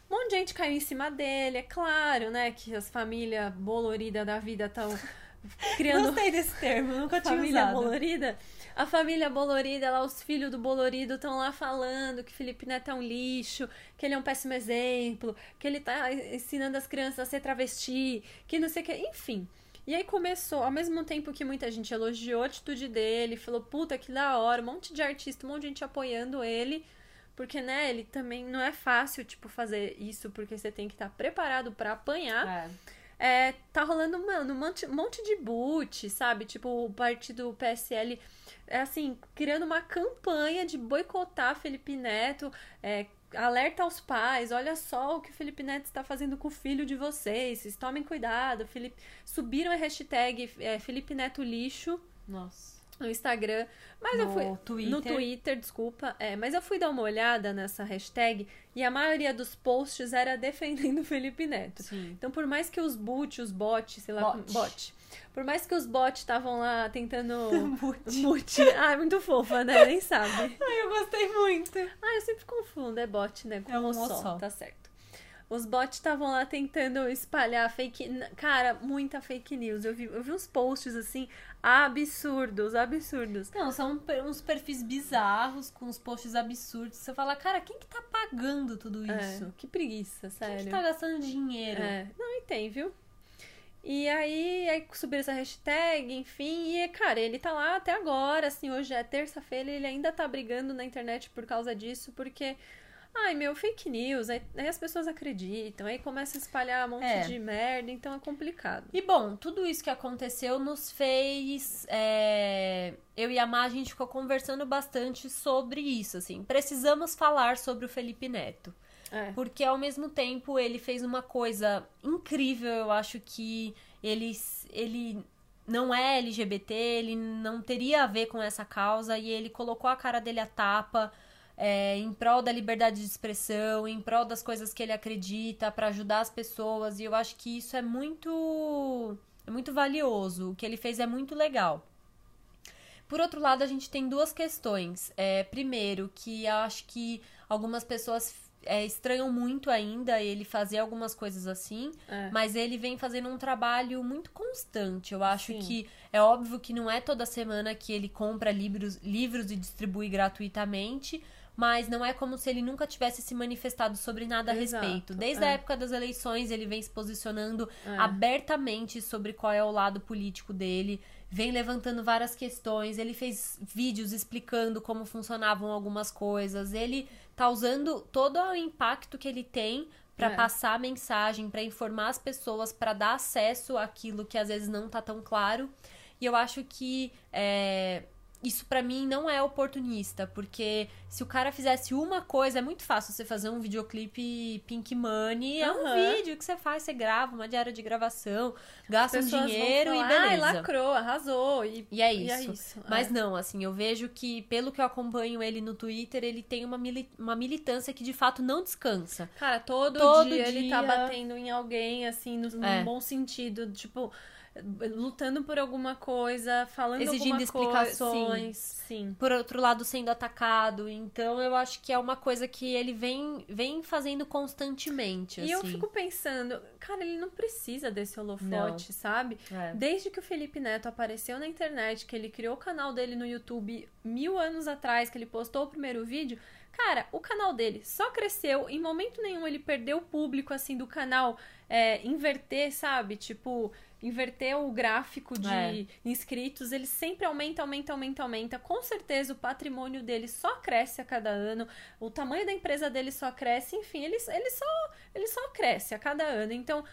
Um monte de gente caiu em cima dele, é claro, né? Que as famílias boloridas da vida estão criando Gostei desse termo, nunca tinha família usado. bolorida. A família bolorida, lá os filhos do bolorido estão lá falando que Felipe Neto é um lixo, que ele é um péssimo exemplo, que ele tá ensinando as crianças a ser travesti, que não sei o que, enfim. E aí começou, ao mesmo tempo que muita gente elogiou a atitude dele, falou, puta, que da hora, um monte de artista, um monte de gente apoiando ele, porque, né, ele também não é fácil, tipo, fazer isso, porque você tem que estar preparado pra apanhar. É. É, tá rolando, mano, um monte, um monte de boot, sabe? Tipo, o partido PSL, é assim, criando uma campanha de boicotar Felipe Neto, é, alerta aos pais, olha só o que o Felipe Neto está fazendo com o filho de vocês, vocês tomem cuidado. Felipe... Subiram a hashtag é, Felipe Neto lixo Nossa. no Instagram, mas No eu fui... Twitter. No Twitter, desculpa. É, mas eu fui dar uma olhada nessa hashtag e a maioria dos posts era defendendo o Felipe Neto. Sim. Então, por mais que os boot, os bots, sei lá, Bot. bot. Por mais que os bots estavam lá tentando. Boot. boot. Ah, é muito fofa, né? Nem sabe. Ai, eu gostei muito. Ah, eu sempre confundo, é bot, né? Com É um tá certo. Os bots estavam lá tentando espalhar fake. Cara, muita fake news. Eu vi, eu vi uns posts assim, absurdos, absurdos. Não, são uns perfis bizarros, com uns posts absurdos. Você fala, cara, quem que tá pagando tudo isso? É, que preguiça, Quem sério. que tá gastando dinheiro? É, não, e tem, viu? E aí, aí subiram essa hashtag, enfim, e cara, ele tá lá até agora, assim, hoje é terça-feira, ele ainda tá brigando na internet por causa disso, porque, ai meu, fake news, aí, aí as pessoas acreditam, aí começa a espalhar um monte É. de merda, então é complicado. E bom, tudo isso que aconteceu nos fez. é, Eu e a Má, a gente ficou conversando bastante sobre isso, assim. Precisamos falar sobre o Felipe Neto. É. Porque ao mesmo tempo ele fez uma coisa incrível, eu acho que ele, ele não é LGBT, ele não teria a ver com essa causa e ele colocou a cara dele à tapa é, em prol da liberdade de expressão, em prol das coisas que ele acredita, para ajudar as pessoas e eu acho que isso é muito é muito valioso. O que ele fez é muito legal. Por outro lado, a gente tem duas questões. É, primeiro, que eu acho que algumas pessoas é, estranham muito ainda ele fazer algumas coisas assim, É. mas ele vem fazendo um trabalho muito constante. Eu acho Sim. que é óbvio que não é toda semana que ele compra livros, livros e distribui gratuitamente, mas não é como se ele nunca tivesse se manifestado sobre nada a Exato, respeito. Desde a é. época das eleições, ele vem se posicionando É. abertamente sobre qual é o lado político dele, vem levantando várias questões, ele fez vídeos explicando como funcionavam algumas coisas, ele tá usando todo o impacto que ele tem pra É. passar a mensagem, pra informar as pessoas, pra dar acesso àquilo que às vezes não tá tão claro. E eu acho que é, isso pra mim não é oportunista, porque se o cara fizesse uma coisa, é muito fácil você fazer um videoclipe Pink Money, é um vídeo que você faz, você grava, uma diária de gravação, gasta um dinheiro e falar, beleza. Ai, lacrou, arrasou. E, E é e isso. é isso. Mas é. não, assim, eu vejo que, pelo que eu acompanho ele no Twitter, ele tem uma, mili- uma militância que de fato não descansa. Cara, todo, Todo dia, ele tá dia. batendo em alguém, assim, no, num É. bom sentido, tipo, lutando por alguma coisa, falando Exigindo alguma coisa. explicações. Sim, sim. Por outro lado, sendo atacado. Então, eu acho que é uma coisa que ele vem, vem fazendo constantemente. E eu assim. fico pensando, cara, ele não precisa desse holofote, sabe? É. Desde que o Felipe Neto apareceu na internet, que ele criou o canal dele no YouTube mil anos atrás, que ele postou o primeiro vídeo, cara, o canal dele só cresceu, em momento nenhum ele perdeu o público, assim, do canal é, inverter, sabe? Tipo, inverter o gráfico de É. inscritos, ele sempre aumenta, aumenta, aumenta, aumenta. Com certeza o patrimônio dele só cresce a cada ano, o tamanho da empresa dele só cresce, enfim, ele, ele, só, ele só cresce a cada ano. Então,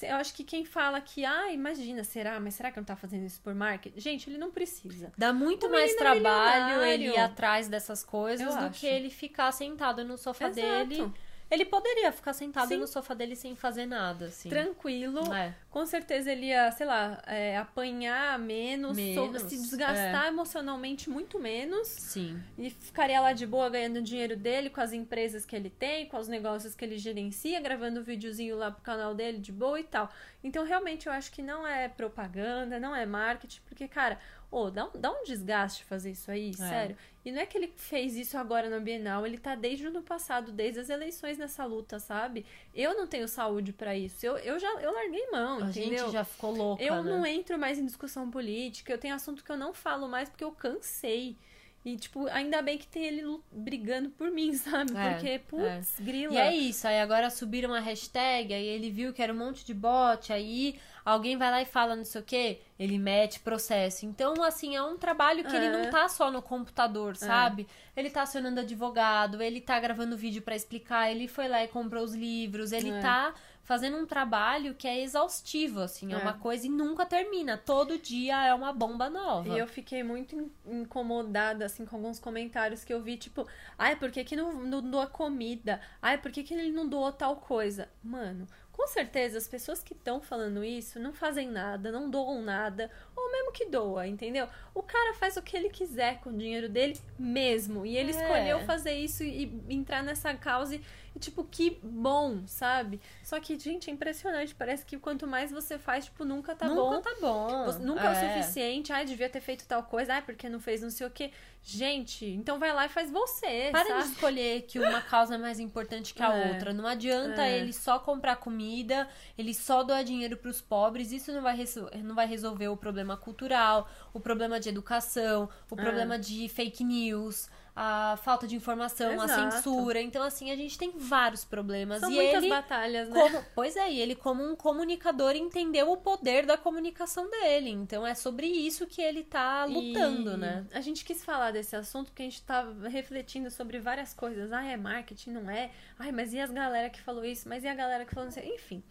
eu acho que quem fala que, ah, imagina, será? Mas será que não tá fazendo isso por marketing? Gente, ele não precisa. Dá muito O mais é trabalho ele ir atrás dessas coisas Eu do acho. que ele ficar sentado no sofá Exato. dele. Ele poderia ficar sentado Sim. no sofá dele sem fazer nada, assim. Tranquilo. É. Com certeza ele ia, sei lá, é, apanhar menos, Menos, so- se desgastar emocionalmente muito menos. Sim. E ficaria lá de boa ganhando o dinheiro dele com as empresas que ele tem, com os negócios que ele gerencia, gravando um videozinho lá pro canal dele de boa e tal. Então, realmente, eu acho que não é propaganda, não é marketing, porque, cara, ô, dá, um, dá um desgaste fazer isso aí, sério. E não é que ele fez isso agora no Bienal, ele tá desde o ano passado, desde as eleições nessa luta, sabe? Eu não tenho saúde pra isso. Eu, eu já eu larguei mão, A entendeu? gente já ficou louca, Eu né? não entro mais em discussão política, eu tenho assunto que eu não falo mais porque eu cansei. E, tipo, ainda bem que tem ele brigando por mim, sabe? É, Porque, putz, grila. E é isso, aí agora subiram a hashtag, aí ele viu que era um monte de bot, aí alguém vai lá e fala não sei o que, ele mete processo. Então, assim, é um trabalho que ele É. não tá só no computador, sabe? Ele tá acionando advogado, ele tá gravando vídeo pra explicar, ele foi lá e comprou os livros, ele É. tá fazendo um trabalho que é exaustivo, assim, é, É. uma coisa e nunca termina. Todo dia é uma bomba nova. E eu fiquei muito in- incomodada, assim, com alguns comentários que eu vi, tipo, ai, por que, que não, não doa comida? Ai, por que, que ele não doou tal coisa? Mano, com certeza as pessoas que estão falando isso não fazem nada, não doam nada, ou mesmo que doa, entendeu? O cara faz o que ele quiser com o dinheiro dele mesmo. E ele É. escolheu fazer isso e entrar nessa causa. E, e, tipo, que bom, sabe? Só que, gente, é impressionante. Parece que quanto mais você faz, tipo, nunca tá nunca bom. tá bom. Você- nunca é. o É. suficiente. Ai, devia ter feito tal coisa. Ai, porque não fez não sei o quê. Gente, então vai lá e faz você, Para sabe? de escolher que uma causa é mais importante que a É. outra. Não adianta É. ele só comprar comida, ele só doar dinheiro pros pobres. Isso não vai, não vai resolver o problema cultural, o problema de educação, o É. problema de fake news, a falta de informação, a Exato. censura. Então, assim, a gente tem vários problemas. São e muitas ele. batalhas, né? Como, pois é, e ele, como um comunicador, entendeu o poder da comunicação dele. Então é sobre isso que ele tá lutando, E né? A gente quis falar desse assunto porque a gente tava refletindo sobre várias coisas. Ah, é marketing, não é? Ai, mas e as galera que falou isso? Mas e a galera que falou sei? Enfim.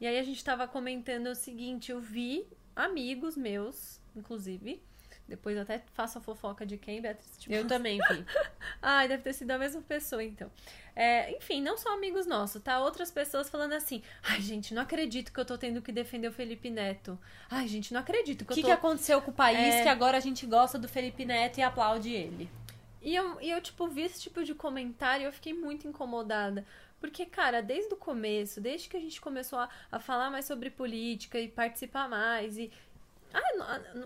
E aí a gente tava comentando o seguinte, eu vi amigos meus, inclusive. Depois eu até faço a fofoca de quem, Beatriz? Tipo, Eu também vi. Ai, deve ter sido a mesma pessoa, então. É, enfim, não só amigos nossos, tá? Outras pessoas falando assim: ai, gente, não acredito que eu tô tendo que defender o Felipe Neto. Ai, gente, não acredito que O que, eu tô. que aconteceu com o país É. que agora a gente gosta do Felipe Neto e aplaude ele? E eu, e eu, tipo, vi esse tipo de comentário e eu fiquei muito incomodada. Porque, cara, desde o começo, desde que a gente começou a, a falar mais sobre política e participar mais e. Ah, no-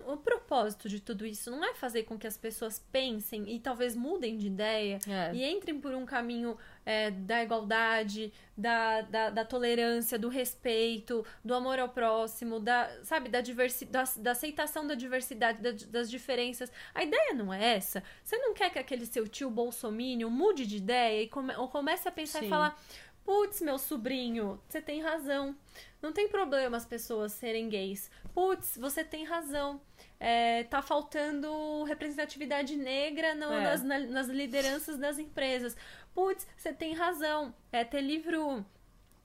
a- o propósito de tudo isso não é fazer com que as pessoas pensem e talvez mudem de ideia É. e entrem por um caminho é, da igualdade, da, da, da tolerância, do respeito, do amor ao próximo, da, sabe, da, diversi da, da aceitação da diversidade, da- das diferenças. A ideia não é essa. Você não quer que aquele seu tio bolsomínio mude de ideia e come, ou comece a pensar Sim. e falar: putz, meu sobrinho, você tem razão. Não tem problema as pessoas serem gays. Putz, você tem razão. É, tá faltando representatividade negra no- É. nas, na- nas lideranças das empresas. Putz, você tem razão. É, ter livro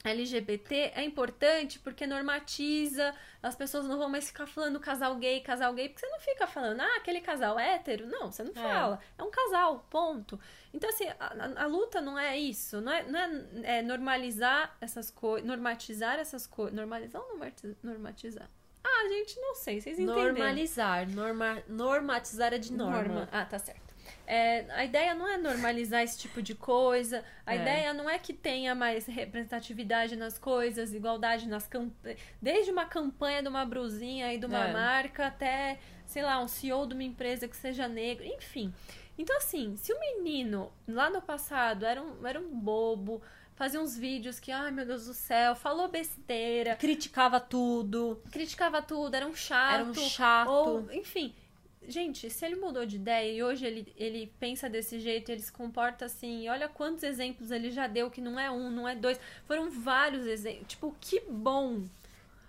LGBT é importante porque normatiza, as pessoas não vão mais ficar falando casal gay, casal gay, porque você não fica falando, ah, aquele casal hétero. Não, você não É. fala. É um casal, ponto. Então, assim, a, a- luta não é isso, não é, não é, é normalizar essas coisas, normatizar essas coisas. Normalizar ou normati- normatizar? Ah, gente, não sei, vocês entenderam. Normalizar. Norma, normatizar é de norma. Norma. Ah, tá certo. É, a ideia não é normalizar esse tipo de coisa. A É. ideia não é que tenha mais representatividade nas coisas, igualdade nas campanhas. Desde uma campanha de uma brusinha e de uma É. marca até, sei lá, um CEO de uma empresa que seja negro, enfim. Então, assim, se o menino lá no passado era um, era um bobo, fazia uns vídeos que, ai meu Deus do céu, falou besteira, Criticava tudo. criticava tudo, era um chato. Era um chato. Ou, enfim. Gente, se ele mudou de ideia e hoje ele, ele pensa desse jeito, ele se comporta assim, e olha quantos exemplos ele já deu, que não é um, não é dois, foram vários exemplos. Tipo, que bom!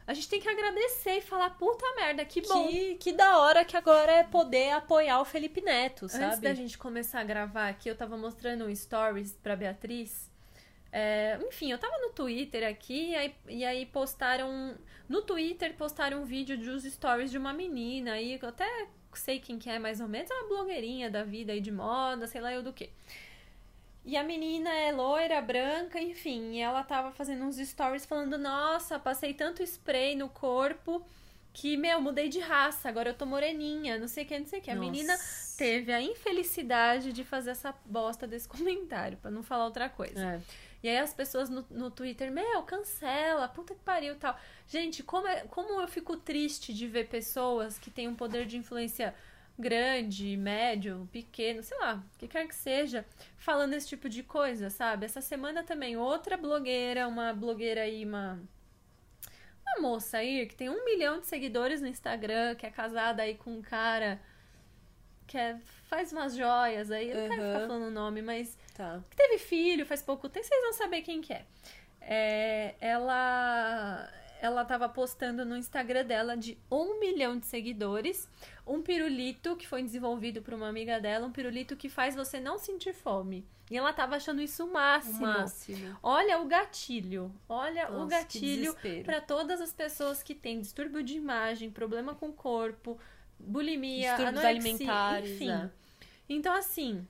A gente tem que agradecer e falar, puta merda, que bom! Que, que da hora que agora é poder apoiar o Felipe Neto, sabe? Antes da gente começar a gravar aqui, eu tava mostrando um stories pra Beatriz. É, enfim, eu tava no Twitter aqui e aí, e aí postaram. No Twitter postaram um vídeo dos stories de uma menina aí, eu até sei quem que é mais ou menos, é uma blogueirinha da vida aí de moda, sei lá eu do que. E a menina é loira, branca, enfim, e ela tava fazendo uns stories falando: Nossa, passei tanto spray no corpo que, meu, mudei de raça, agora eu tô moreninha, não sei o que, não sei o que. A menina Nossa. teve a infelicidade de fazer essa bosta desse comentário, pra não falar outra coisa. É. E aí as pessoas no, no Twitter, meu, cancela, puta que pariu tal. Gente, como, é, como eu fico triste de ver pessoas que têm um poder de influência grande, médio, pequeno, sei lá, o que quer que seja, falando esse tipo de coisa, sabe? Essa semana também, outra blogueira, uma blogueira aí, uma. uma moça aí que tem um milhão de seguidores no Instagram, que é casada aí com um cara que é, faz umas joias aí, eu não quero ficar Uhum. falando o nome, mas Tá. que teve filho faz pouco tempo, vocês vão saber quem que é. É, ela ela tava postando no Instagram dela de um milhão de seguidores um pirulito que foi desenvolvido por uma amiga dela, um pirulito que faz você não sentir fome. E ela tava achando isso o O máximo. máximo. Olha o gatilho, olha o Nossa, que gatilho para todas as pessoas que têm distúrbio de imagem, problema com o corpo, bulimia, Distúrbios anorexia, alimentares, enfim. é. Então assim,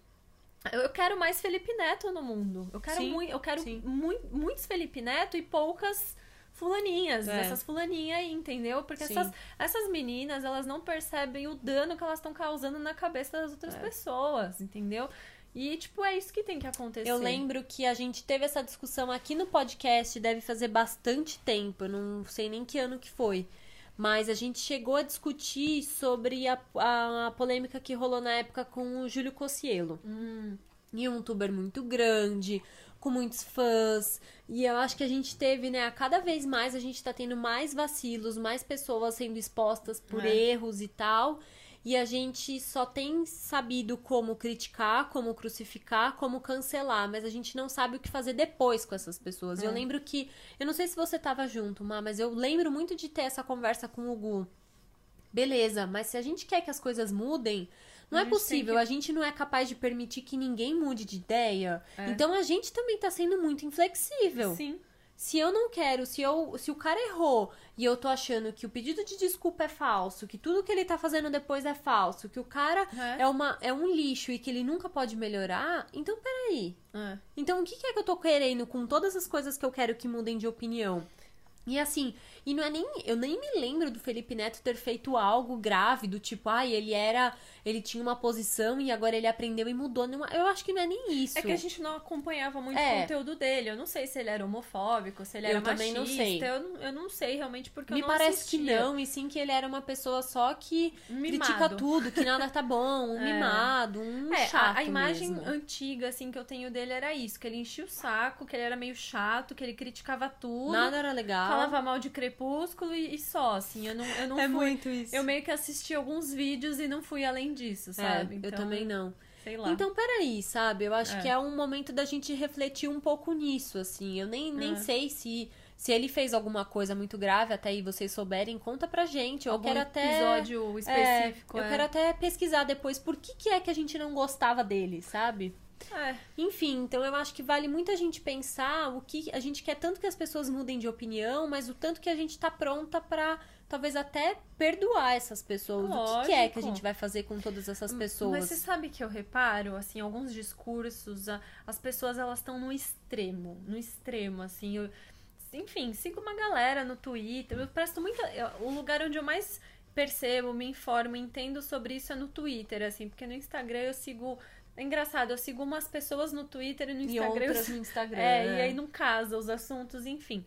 eu quero mais Felipe Neto no mundo. Eu quero Sim, muito, eu quero mui- muitos Felipe Neto e poucas fulaninhas, É. essas fulaninhas aí, entendeu? Porque Sim. essas, essas meninas, elas não percebem o dano que elas estão causando na cabeça das outras É. pessoas, entendeu? E, tipo, é isso que tem que acontecer. Eu lembro que a gente teve essa discussão aqui no podcast, deve fazer bastante tempo, eu não sei nem que ano que foi. Mas a gente chegou a discutir sobre a, a, a polêmica que rolou na época com o Júlio Cossielo. Hum, E um youtuber muito grande, com muitos fãs. E eu acho que a gente teve, né? A cada vez mais a gente tá tendo mais vacilos, mais pessoas sendo expostas por É. erros e tal. E a gente só tem sabido como criticar, como crucificar, como cancelar, mas a gente não sabe o que fazer depois com essas pessoas. Eu É. lembro que. Eu não sei se você tava junto, Má, mas eu lembro muito de ter essa conversa com o Gu. Beleza, mas se a gente quer que as coisas mudem, não A é possível. que- A gente não é capaz de permitir que ninguém mude de ideia. É. Então a gente também tá sendo muito inflexível. sim. Se eu não quero, se eu, se o cara errou e eu tô achando que o pedido de desculpa é falso, que tudo que ele tá fazendo depois é falso, que o cara É. é, uma, é um lixo e que ele nunca pode melhorar, então peraí. É. Então o que, que é que eu tô querendo com todas as coisas que eu quero que mudem de opinião? E assim, e não é nem. Eu nem me lembro do Felipe Neto ter feito algo grave, do tipo, ai, ele era. Ele tinha uma posição e agora ele aprendeu e mudou. Eu acho que não é nem isso. É que a gente não acompanhava muito É. o conteúdo dele. Eu não sei se ele era homofóbico, se ele Eu era também não machista. sei. Eu, não, eu não sei realmente porque Me eu não parece assistia. que não, e sim que ele era uma pessoa só que Mimado. critica tudo, que nada tá bom, um É. mimado, um É, chato a, a imagem mesmo. antiga, assim, que eu tenho dele era isso. Que ele enchia o saco, que ele era meio chato, que ele criticava tudo. Nada era legal. Falava mal de Crepúsculo e, e só, assim. Eu não, eu não é fui... muito isso. Eu meio que assisti alguns vídeos e não fui além disso, sabe? É, eu Então, também não. Sei lá. Então, peraí, sabe? Eu acho É. que é um momento da gente refletir um pouco nisso, assim. Eu nem, nem É. sei se, se ele fez alguma coisa muito grave, até aí vocês souberem, conta pra gente. Eu Algum quero até. episódio É, específico. eu é. quero até pesquisar depois por que, que é que a gente não gostava dele, sabe? É. Enfim, então eu acho que vale muito a gente pensar o que a gente quer tanto que as pessoas mudem de opinião, mas o tanto que a gente tá pronta pra talvez até perdoar essas pessoas. O que, é que a Lógico. gente vai fazer com todas essas pessoas? Mas você sabe que eu reparo, assim, alguns discursos, a- as pessoas elas estão no extremo, no extremo, assim, eu, enfim, sigo uma galera no Twitter, eu presto muita, eu- o lugar onde eu mais percebo, me informo, entendo sobre isso é no Twitter, assim, porque no Instagram eu sigo, é engraçado, eu sigo umas pessoas no Twitter e no e Instagram eu outras no Instagram. é, né? e aí não casa os assuntos, enfim.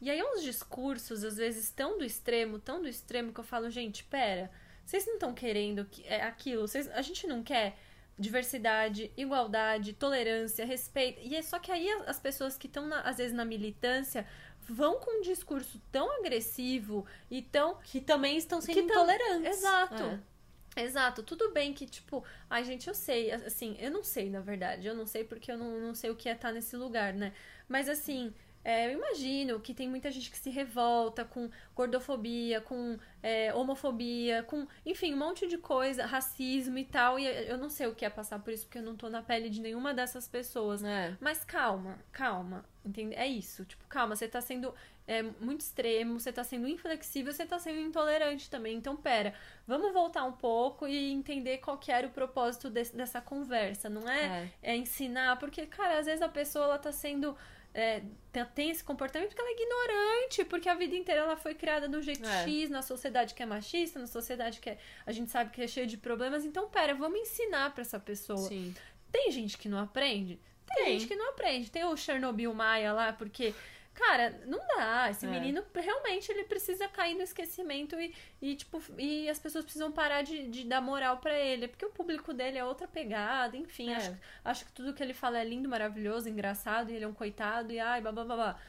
E aí uns discursos, às vezes, tão do extremo, tão do extremo, que eu falo, gente, pera, vocês não estão querendo que, é, aquilo, vocês, a gente não quer diversidade, igualdade, tolerância, respeito. E é só que aí as as pessoas que estão, às vezes, na militância vão com um discurso tão agressivo e tão Que também estão sendo Que intolerantes. Exato. É. Exato, tudo bem que, tipo, ai, gente, eu sei, assim, eu não sei, na verdade, eu não sei porque eu não, não sei o que é estar nesse lugar, né? Mas, assim, é, eu imagino que tem muita gente que se revolta com gordofobia, com é, homofobia, com, enfim, um monte de coisa, racismo e tal, e eu não sei o que é passar por isso porque eu não tô na pele de nenhuma dessas pessoas, É. mas calma, calma, entende? É isso, tipo, calma, você tá sendo é, muito extremo, você tá sendo inflexível, você tá sendo intolerante também. Então, pera, vamos voltar um pouco e entender qual que era o propósito desse- dessa conversa, não é, É. é ensinar, porque, cara, às vezes a pessoa, ela tá sendo... é, tem- tem esse comportamento porque ela é ignorante, porque a vida inteira ela foi criada do jeito É. X, na sociedade que é machista, na sociedade que é- a gente sabe que é cheia de problemas. Então, pera, vamos ensinar pra essa pessoa. Sim. Tem gente que não aprende? Tem, Tem. gente que não aprende. Tem o Chernobyl Maia lá, porque, cara, não dá. Esse É. menino realmente ele precisa cair no esquecimento e, e tipo, e as pessoas precisam parar de, de dar moral pra ele. Porque o público dele é outra pegada, enfim. É. Acho, acho que tudo que ele fala é lindo, maravilhoso, engraçado, e ele é um coitado, e ai, blá blá blá blá.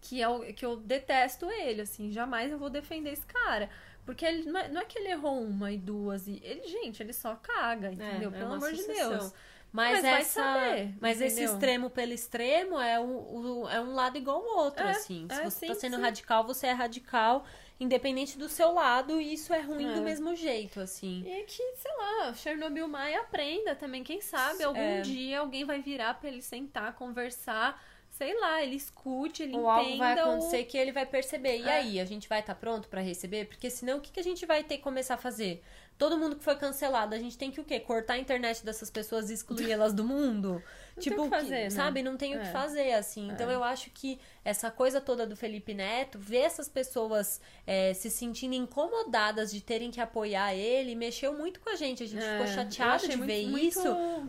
que, é o, que eu detesto ele, assim, jamais eu vou defender esse cara. Porque ele não é, não é que ele errou uma e duas, e ele, gente, ele só caga, entendeu? é Pelo amor de sucessão. Deus. Mas, Mas vai essa, saber, mas esse entendeu? extremo pelo extremo é um, o- é um lado igual ao outro, É, assim. Se é, você tá sim, sendo sim. radical, você é radical, independente do seu lado, e isso é ruim É. do mesmo jeito, assim. E que, sei lá, Chernobyl Maia aprenda também, quem sabe algum É. dia alguém vai virar pra ele sentar, conversar, sei lá, ele escute, ele Ou algo entenda vai o- acontecer que ele vai perceber. E É. aí, a gente vai estar pronto pra receber? Porque senão, o que, que a gente vai ter que começar a fazer? Todo mundo que foi cancelado, a gente tem que o quê? Cortar a internet dessas pessoas e excluir elas do mundo? Não tipo, tem o que fazer, né? sabe? Não tem o que É. fazer, assim. Então, eu acho que essa coisa toda do Felipe Neto, ver essas pessoas é, se sentindo incomodadas de terem que apoiar ele, mexeu muito com a gente. A gente É, ficou eu chateado achei de muito- ver muito isso.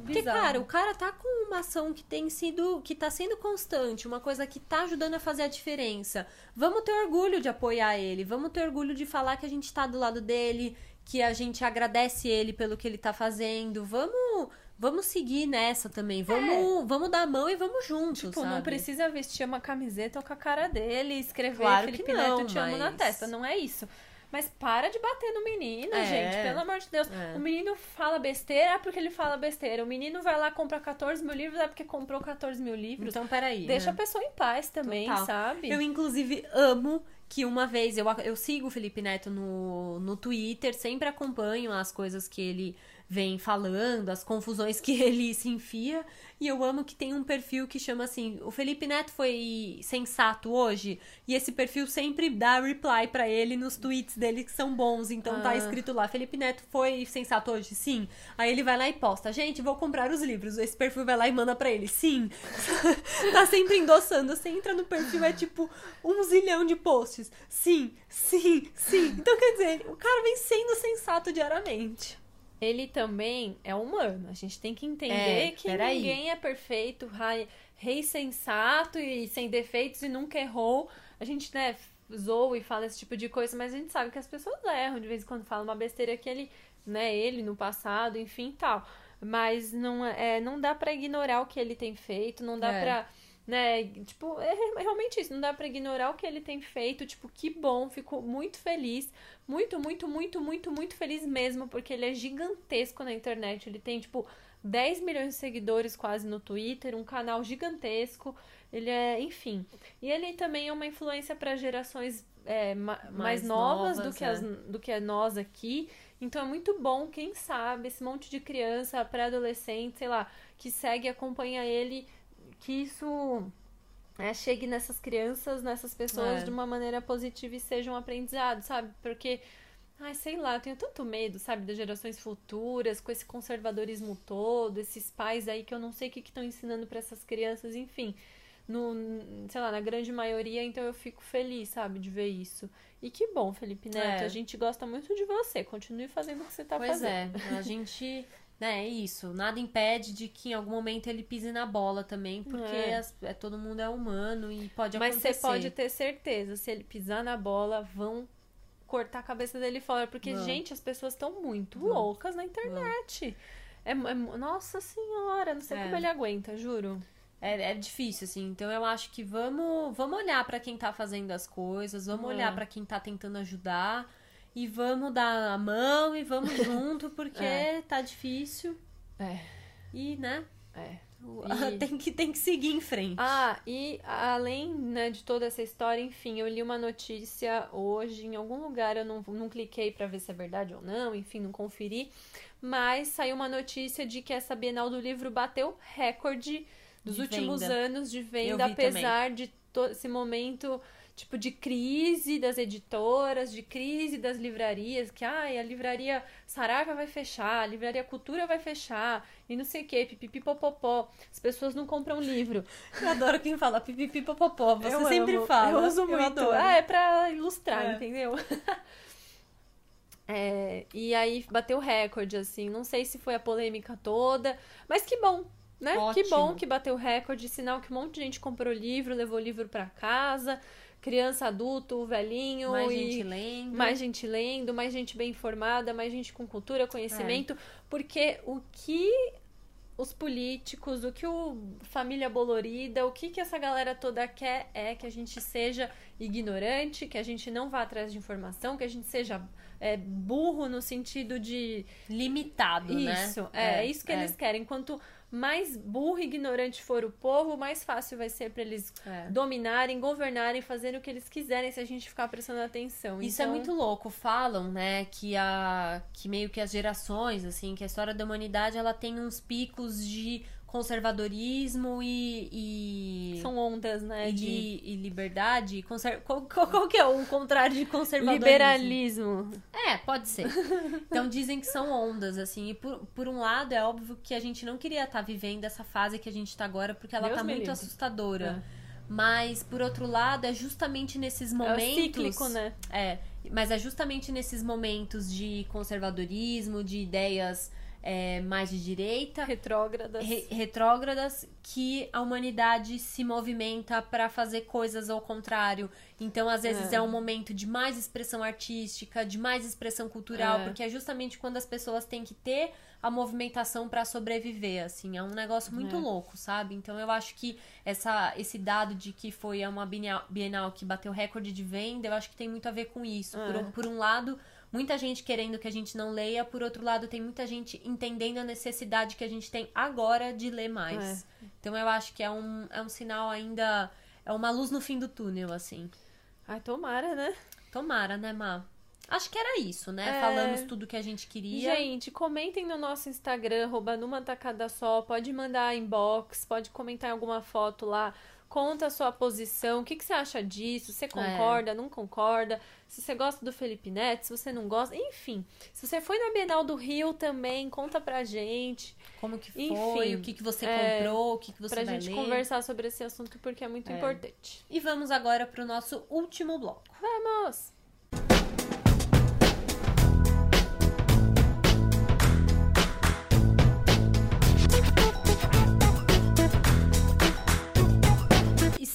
Porque, bizarro. cara, o cara tá com uma ação que tem sido. que tá sendo constante, uma coisa que tá ajudando a fazer a diferença. Vamos ter orgulho de apoiar ele, vamos ter orgulho de falar que a gente tá do lado dele, que a gente agradece ele pelo que ele tá fazendo. Vamos. Vamos seguir nessa também. Vamos, vamos dar a mão e vamos juntos, É. Tipo, sabe? não precisa vestir uma camiseta com a cara dele e escrever Claro Felipe que não, Neto, te amo na mas- testa. Não é isso. Mas para de bater no menino, É. gente. Pelo amor de Deus. É. O menino fala besteira é porque ele fala besteira. O menino vai lá comprar 14 mil livros é porque comprou 14 mil livros. Então, peraí. Deixa a né? pessoa em paz também, Total. sabe? Eu, inclusive, amo que uma vez eu, eu sigo o Felipe Neto no, no Twitter, sempre acompanho as coisas que ele vem falando, as confusões que ele se enfia. E eu amo que tem um perfil que chama assim: o Felipe Neto foi sensato hoje. E esse perfil sempre dá reply pra ele nos tweets dele que são bons. Então tá Ah. escrito lá: Felipe Neto foi sensato hoje? Sim. Aí ele vai lá e posta: gente, vou comprar os livros. Esse perfil vai lá e manda pra ele: sim. tá sempre endossando. Você entra no perfil, é tipo um zilhão de posts. Sim, sim, sim. Então quer dizer, o cara vem sendo sensato diariamente. Ele também é humano. A gente tem que entender É, que ninguém é perfeito, rei, rei sensato e sem defeitos e nunca errou. A gente, né, zoa e fala esse tipo de coisa, mas a gente sabe que as pessoas erram. De vez em quando fala uma besteira que ele, né, ele no passado, enfim, tal. Mas não, é, não dá pra ignorar o que ele tem feito, não dá É. pra né, tipo, é re- realmente isso, não dá pra ignorar o que ele tem feito, tipo, que bom, fico muito feliz, muito, muito, muito, muito, muito feliz mesmo, porque ele é gigantesco na internet, ele tem, tipo, 10 milhões de seguidores quase no Twitter, um canal gigantesco, ele é, enfim, e ele também é uma influência para gerações é, ma- mais, Mais novas, novas, do, que é. as, do que nós aqui, então é muito bom, quem sabe, esse monte de criança, pré-adolescente, sei lá, que segue e acompanha ele, que isso é, chegue nessas crianças, nessas pessoas É. de uma maneira positiva e seja um aprendizado, sabe? Porque, ai, sei lá, eu tenho tanto medo, sabe, das gerações futuras, com esse conservadorismo todo, esses pais aí que eu não sei o que estão ensinando para essas crianças, enfim. No, sei lá, na grande maioria, então eu fico feliz, sabe, de ver isso. E que bom, Felipe Neto, É. a gente gosta muito de você. Continue fazendo o que você tá pois fazendo. é, a gente. Né, é isso. Nada impede de que em algum momento ele pise na bola também, porque É. é, todo mundo é humano e pode Mas acontecer. você pode ter certeza, se ele pisar na bola, vão cortar a cabeça dele fora. Porque, Vão. gente, as pessoas estão muito Vão. loucas na internet. É, é- nossa senhora, não sei É. como ele aguenta, juro. É, é difícil, assim. Então eu acho que vamos, vamos olhar pra quem tá fazendo as coisas, vamos É. olhar pra quem tá tentando ajudar e vamos dar a mão e vamos junto, porque É. tá difícil. É. E, né? É. E- tem, que, tem que seguir em frente. Ah, e além né, de toda essa história, enfim, eu li uma notícia hoje em algum lugar, eu não, não cliquei pra ver se é verdade ou não, enfim, não conferi, mas saiu uma notícia de que essa Bienal do Livro bateu recorde dos De últimos venda. anos de venda, vi também. apesar de esse momento tipo de crise das editoras, de crise das livrarias, que ai, a livraria Saraiva vai fechar, a livraria Cultura vai fechar, e não sei o que, pipipipopopó. As pessoas não compram livro. Eu adoro quem fala pipipipopopó. Você Eu sempre amo, fala. Eu uso muito. adoro. Ah, é pra ilustrar, É. entendeu? É, e aí bateu recorde, assim. Não sei se foi a polêmica toda, mas que bom, né? Que bom que bateu recorde, sinal que um monte de gente comprou livro, levou livro pra casa, criança, adulto, velhinho Mais gente lendo. mais gente lendo, mais gente bem informada, mais gente com cultura, conhecimento, É. porque o que os políticos, o que o família bolorida, o que que essa galera toda quer é que a gente seja ignorante, que a gente não vá atrás de informação, que a gente seja é, burro no sentido de limitado, né? isso, é, é isso que eles querem. Quanto mais burro e ignorante for o povo, mais fácil vai ser para eles É. dominarem, governarem, fazerem o que eles quiserem se a gente ficar prestando atenção. Isso é Então, muito louco. Falam, né, que a que meio que as gerações, assim, que a história da humanidade ela tem uns picos de conservadorismo e, e São ondas, né? e, de e liberdade. Conser... Qual, qual, qual que é o contrário de conservadorismo? liberalismo. É, pode ser. Então dizem que são ondas, assim. E por, por um lado, é óbvio que a gente não queria estar vivendo essa fase que a gente tá agora, porque ela Deus tá me muito livre. assustadora. Mas, por outro lado, é justamente nesses É momentos. cíclico, né? É, mas é justamente nesses momentos de conservadorismo, de ideias é, mais de direita, Retrógradas. re- retrógradas, que a humanidade se movimenta para fazer coisas ao contrário. Então, às vezes, é. É. um momento de mais expressão artística, de mais expressão cultural, É. porque é justamente quando as pessoas têm que ter a movimentação para sobreviver, assim. É um negócio muito É. louco, sabe? Então, eu acho que essa, esse dado de que foi uma Bienal, Bienal que bateu recorde de venda, eu acho que tem muito a ver com isso. Por, É. um- por um lado, muita gente querendo que a gente não leia, por outro lado, tem muita gente entendendo a necessidade que a gente tem agora de ler mais. Então eu acho que é um, é um sinal ainda. É uma luz no fim do túnel, assim. Ai, tomara, né? Tomara, né, Má? Acho que era isso, né? É. Falamos tudo que a gente queria. Gente, comentem no nosso Instagram, arroba numa tacada só. Pode mandar inbox, pode comentar em alguma foto lá. Conta a sua posição, o que, que você acha disso? Você concorda, não concorda? Se você gosta do Felipe Neto, se você não gosta, enfim. Se você foi na Bienal do Rio também, conta pra gente. Como que foi, Enfim, o que, que você é, comprou, o que, que você pra vai gente ler. conversar sobre esse assunto, porque é muito É. importante. E vamos agora pro nosso último bloco. Vamos!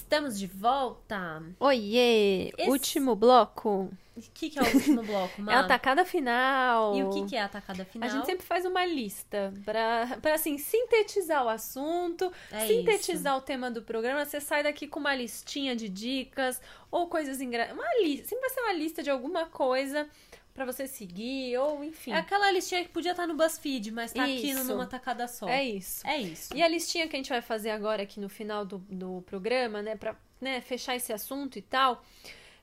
Estamos de volta. Oiê! Esse- Último bloco. O que, que é o último bloco, Má? É a tacada final. E o que, que é a atacada final? A gente sempre faz uma lista pra, pra assim, sintetizar o assunto, É sintetizar o tema do programa. Você sai daqui com uma listinha de dicas ou coisas engraçadas. Uma lista. Sempre vai ser uma lista de alguma coisa pra você seguir, ou enfim. É aquela listinha que podia estar no BuzzFeed, mas tá aqui Isso. numa tacada só. É isso. É isso. E a listinha que a gente vai fazer agora aqui no final do, do programa, né, pra né, fechar esse assunto e tal,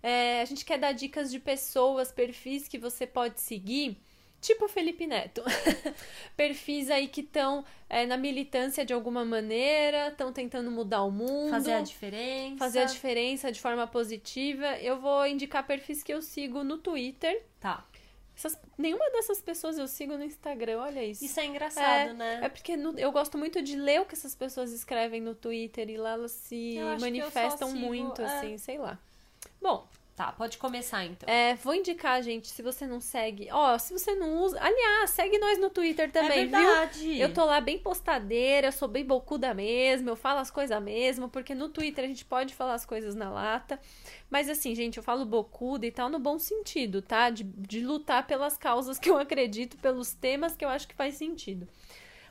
é, a gente quer dar dicas de pessoas, perfis que você pode seguir, tipo Felipe Neto. perfis aí que estão na militância de alguma maneira, estão tentando mudar o mundo. Fazer a diferença. fazer a diferença de forma positiva. Eu vou indicar perfis que eu sigo no Twitter. Tá. Essas- nenhuma dessas pessoas eu sigo no Instagram, olha isso. Isso é engraçado, né? É porque no- eu gosto muito de ler o que essas pessoas escrevem no Twitter e lá elas se manifestam sigo, muito, é. assim, sei lá. Bom, Tá, pode começar então. é, vou indicar, gente, se você não segue. Ó, se você não usa. Aliás, segue nós no Twitter também, é viu? verdade. Eu tô lá bem postadeira, eu sou bem bocuda mesmo, eu falo as coisas mesmo, porque no Twitter a gente pode falar as coisas na lata. Mas assim, gente, eu falo bocuda e tal no bom sentido, tá? De, de lutar pelas causas que eu acredito, pelos temas que eu acho que faz sentido.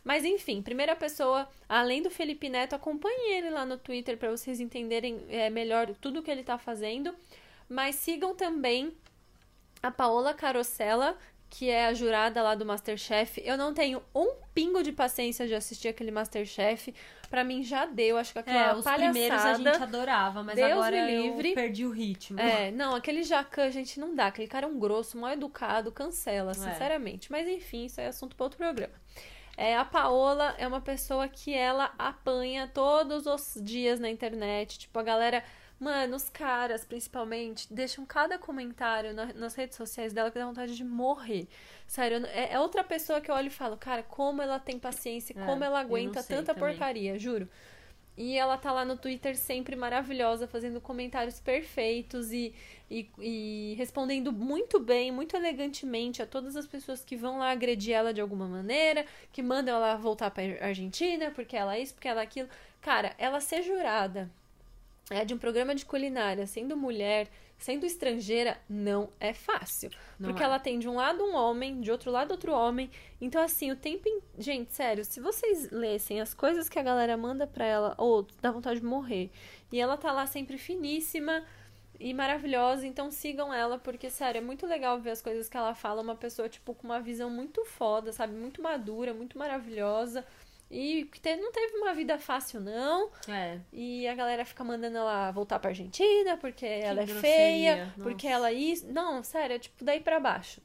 Mas enfim, primeira pessoa, além do Felipe Neto, acompanhe ele lá no Twitter para vocês entenderem é, melhor tudo que ele tá fazendo. Mas sigam também a Paola Carosella, que é a jurada lá do Masterchef. Eu não tenho um pingo de paciência de assistir aquele Masterchef. Pra mim já deu, acho que aquela É, os palhaçada. primeiros a gente adorava, mas Deus agora me eu livre. perdi o ritmo. É, não, aquele Jacan, gente, não dá. Aquele cara é um grosso, mal educado, cancela, É. sinceramente. Mas enfim, isso é assunto para outro programa. É, a Paola é uma pessoa que ela apanha todos os dias na internet. Tipo, a galera. Mano, os caras, principalmente, deixam cada comentário na- nas redes sociais dela que dá vontade de morrer. Sério, não- é, é outra pessoa que eu olho e falo, cara, como ela tem paciência, É, como ela aguenta tanta também. porcaria, juro. E ela tá lá no Twitter sempre maravilhosa, fazendo comentários perfeitos e, e, e respondendo muito bem, muito elegantemente a todas as pessoas que vão lá agredir ela de alguma maneira, que mandam ela voltar pra Argentina, porque ela é isso, porque ela é aquilo. Cara, ela ser jurada é, de um programa de culinária, sendo mulher, sendo estrangeira, não é fácil. Não porque é. ela tem de um lado um homem, de outro lado outro homem. Então, assim, o tempo. in- Gente, sério, se vocês lessem as coisas que a galera manda pra ela, ou dá vontade de morrer. E ela tá lá sempre finíssima e maravilhosa, então sigam ela, porque, sério, é muito legal ver as coisas que ela fala. Uma pessoa, tipo, com uma visão muito foda, sabe? Muito madura, muito maravilhosa. E que te- não teve uma vida fácil, não. É. E a galera fica mandando ela voltar pra Argentina porque ela é grosseria, feia, nossa. porque ela isso. Não, sério, é tipo daí pra baixo.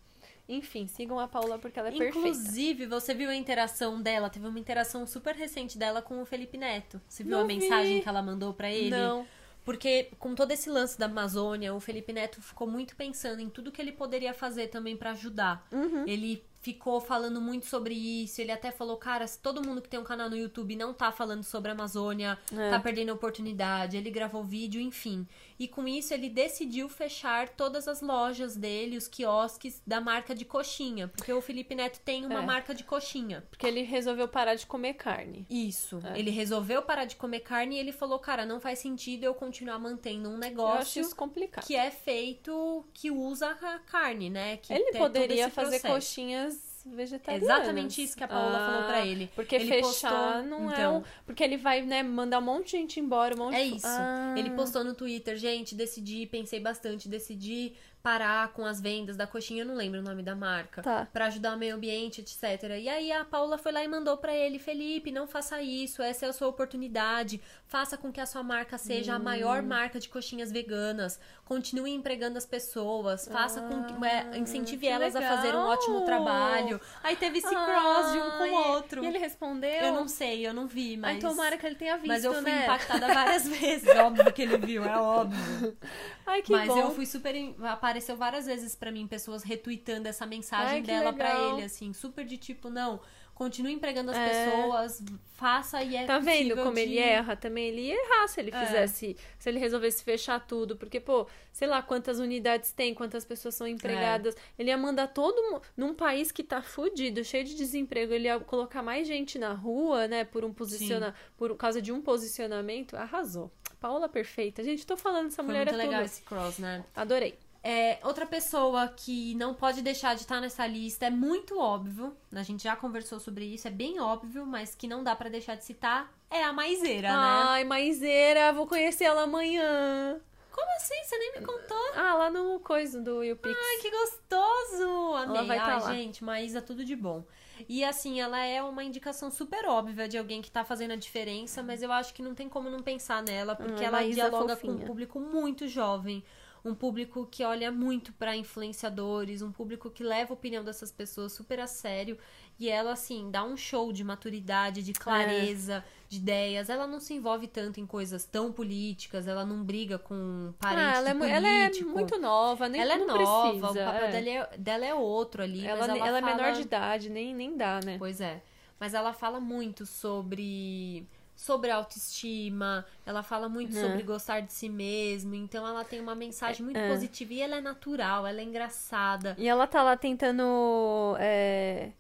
Enfim, sigam a Paula porque ela é perfeita. Inclusive, você viu a interação dela? Teve uma interação super recente dela com o Felipe Neto. Você viu Não a mensagem vi. que ela mandou pra ele? Não. Porque com todo esse lance da Amazônia, o Felipe Neto ficou muito pensando em tudo que ele poderia fazer também pra ajudar. Uhum. Ele ficou falando muito sobre isso. Ele até falou, cara, se todo mundo que tem um canal no YouTube não tá falando sobre a Amazônia, É. tá perdendo a oportunidade. Ele gravou vídeo, enfim. E com isso ele decidiu fechar todas as lojas dele, os quiosques da marca de coxinha. Porque o Felipe Neto tem uma É. marca de coxinha. Porque ele resolveu parar de comer carne. Isso. É. Ele resolveu parar de comer carne e ele falou, cara, não faz sentido eu continuar mantendo um Eu acho negócio complicado. que é feito, que usa a carne, né? Que ele poderia fazer processo. coxinhas vegetarianas. exatamente isso que a Paola Ah, falou pra ele. Porque Ele fechar postou- não é então. um... Porque ele vai, né, mandar um monte de gente embora, um monte É isso. Ah. Ele postou no Twitter, gente, decidi, pensei bastante, decidi parar com as vendas da coxinha, eu não lembro o nome da marca. Tá. Pra ajudar o meio ambiente, etc. E aí a Paula foi lá e mandou pra ele, Felipe, não faça isso, essa é a sua oportunidade. Faça com que a sua marca seja a Hum. maior marca de coxinhas veganas. Continue empregando as pessoas, faça com que é, incentive Ah, que elas a fazer um legal. ótimo trabalho. Aí teve esse cross de um com o outro. E ele respondeu? Eu não sei, eu não vi, mas Ai, tomara que ele tenha visto, mas eu fui né? impactada várias vezes. Óbvio que ele viu, é óbvio. Ai, que Mas bom. eu fui super. Apareceu várias vezes pra mim pessoas retweetando essa mensagem Ai, dela pra legal. ele, assim, super de tipo, não, continue empregando as É. pessoas, faça e é Tá vendo como de- ele erra? Também ele ia errar se ele É. fizesse, se ele resolvesse fechar tudo, porque, pô, sei lá quantas unidades tem, quantas pessoas são empregadas. É. Ele ia mandar todo mundo. Num país que tá fudido, cheio de desemprego, ele ia colocar mais gente na rua, né? Por um posiciona... por causa de um posicionamento. Arrasou. Paola perfeita. Gente, tô falando, essa Foi mulher muito é legal tudo. esse cross, né? Adorei. É, outra pessoa que não pode deixar de estar nessa lista é muito óbvio. A gente já conversou sobre isso, é bem óbvio, mas que não dá pra deixar de citar é a Maiseira, né? Ai, Maiseira, vou conhecer ela amanhã. Como assim? Você nem me contou? Ah, lá no coisa do YouPix. Ai, que gostoso! Amei. Ela vai tá Ai, lá. gente, Maísa, tudo de bom. E assim, ela é uma indicação super óbvia de alguém que tá fazendo a diferença, mas eu acho que não tem como não pensar nela, porque Ah, ela Maísa dialoga com um fofinha. público muito jovem. Um público que olha muito pra influenciadores, um público que leva a opinião dessas pessoas super a sério. E ela, assim, dá um show de maturidade, É. de clareza, de ideias. Ela não se envolve tanto em coisas tão políticas, ela não briga com parente Ah, ela, é, ela é muito nova, nem Ela é nova, precisa, o papel é. dela, é, dela é outro ali. Ela, ela, ela é fala... menor de idade, nem, nem dá, né? Pois é. Mas ela fala muito sobre sobre autoestima, ela fala muito É. sobre gostar de si mesmo, então ela tem uma mensagem muito É. positiva e ela é natural, ela é engraçada. E ela tá lá tentando. é,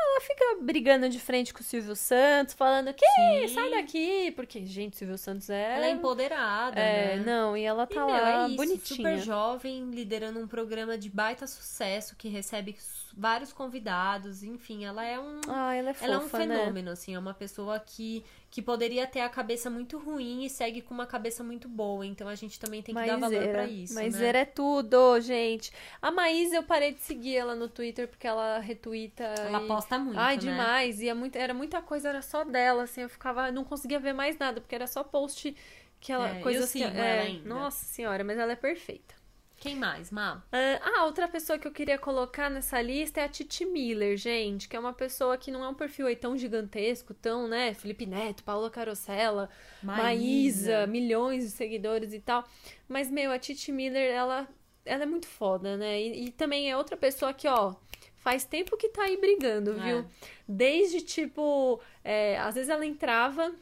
Ela fica brigando de frente com o Silvio Santos, falando que Sim. sai daqui, porque, gente, o Silvio Santos é. Ela é empoderada, É, né? não, e ela E, tá meu, lá é isso, bonitinha. super jovem, liderando um programa de baita sucesso, que recebe vários convidados, enfim, ela é um Ah, ela é fofa, Ela é um né? fenômeno, assim, é uma pessoa que, que poderia ter a cabeça muito ruim e segue com uma cabeça muito boa. Então a gente também tem que dar valor pra isso. né? Maiseira é tudo, gente. A Maísa, eu parei de seguir ela no Twitter porque ela retuita. Ela e... posta muito. Ai, né? demais. E é muito, era muita coisa, era só dela, assim, eu ficava, não conseguia ver mais nada, porque era só post que ela, É, eu coisas que, sigo ela é. Nossa senhora, mas ela é perfeita. Quem mais, Má? Ah, outra pessoa que eu queria colocar nessa lista é a Titi Miller, gente, que é uma pessoa que não é um perfil aí tão gigantesco, tão, né, Felipe Neto, Paula Carosella, Maísa, milhões de seguidores e tal. Mas, meu, a Titi Miller, ela, ela é muito foda, né? E, e também é outra pessoa que, ó, faz tempo que tá aí brigando, É. viu? Desde, tipo, é, às vezes ela entrava.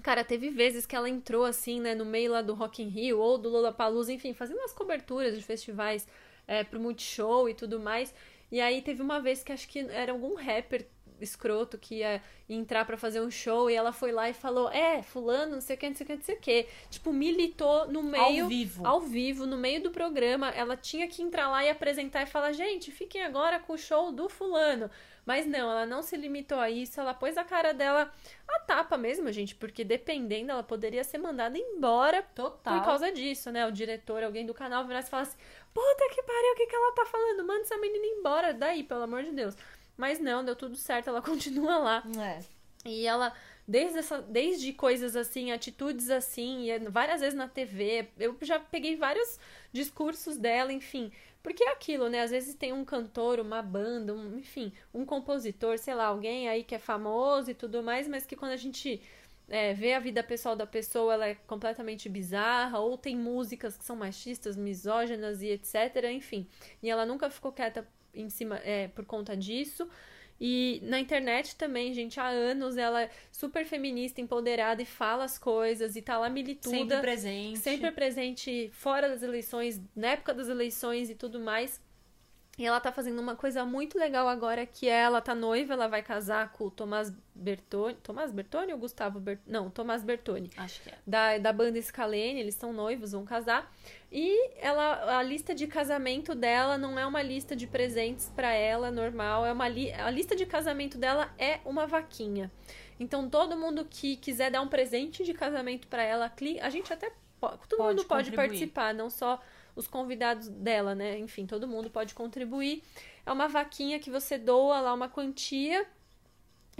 Cara, teve vezes que ela entrou assim, né, no meio lá do Rock in Rio ou do Lollapalooza, enfim, fazendo umas coberturas de festivais é, pro Multishow e tudo mais. E aí teve uma vez que acho que era algum rapper escroto que ia entrar para fazer um show e ela foi lá e falou: É, fulano, não sei o que, não sei o que, não sei o que. Tipo, militou no meio. Ao vivo. Ao vivo, no meio do programa. Ela tinha que entrar lá e apresentar e falar: Gente, fiquem agora com o show do fulano. Mas não, ela não se limitou a isso, ela pôs a cara dela a tapa mesmo, gente, porque dependendo, ela poderia ser mandada embora Total. por causa disso, né? O diretor, alguém do canal virasse e falasse: Puta que pariu, o que, que ela tá falando? Manda essa menina embora daí, pelo amor de Deus. Mas não, deu tudo certo, ela continua lá. É. E ela, desde, essa, desde coisas assim, atitudes assim, várias vezes na TV, eu já peguei vários discursos dela, enfim. Porque é aquilo, né? Às vezes tem um cantor, uma banda, um, enfim, um compositor, sei lá, alguém aí que é famoso e tudo mais, mas que quando a gente é, vê a vida pessoal da pessoa, ela é completamente bizarra, ou tem músicas que são machistas, misóginas e etc, enfim. E ela nunca ficou quieta em cima é, por conta disso. E na internet também, gente, há anos ela é super feminista, empoderada e fala as coisas e tá lá milituda. Sempre presente. Sempre presente fora das eleições, na época das eleições e tudo mais. E ela tá fazendo uma coisa muito legal agora, que é ela tá noiva, ela vai casar com o Tomás Bertoni. Tomás Bertoni ou Gustavo Bertoni? Não, Tomás Bertoni. Acho que é. Da, da banda Scalene, eles são noivos, vão casar. E ela, a lista de casamento dela não é uma lista de presentes para ela normal, é uma li, a lista de casamento dela é uma vaquinha. Então todo mundo que quiser dar um presente de casamento para ela, a gente até todo Pode mundo pode contribuir. participar, não só os convidados dela, né? Enfim, todo mundo pode contribuir. É uma vaquinha que você doa lá uma quantia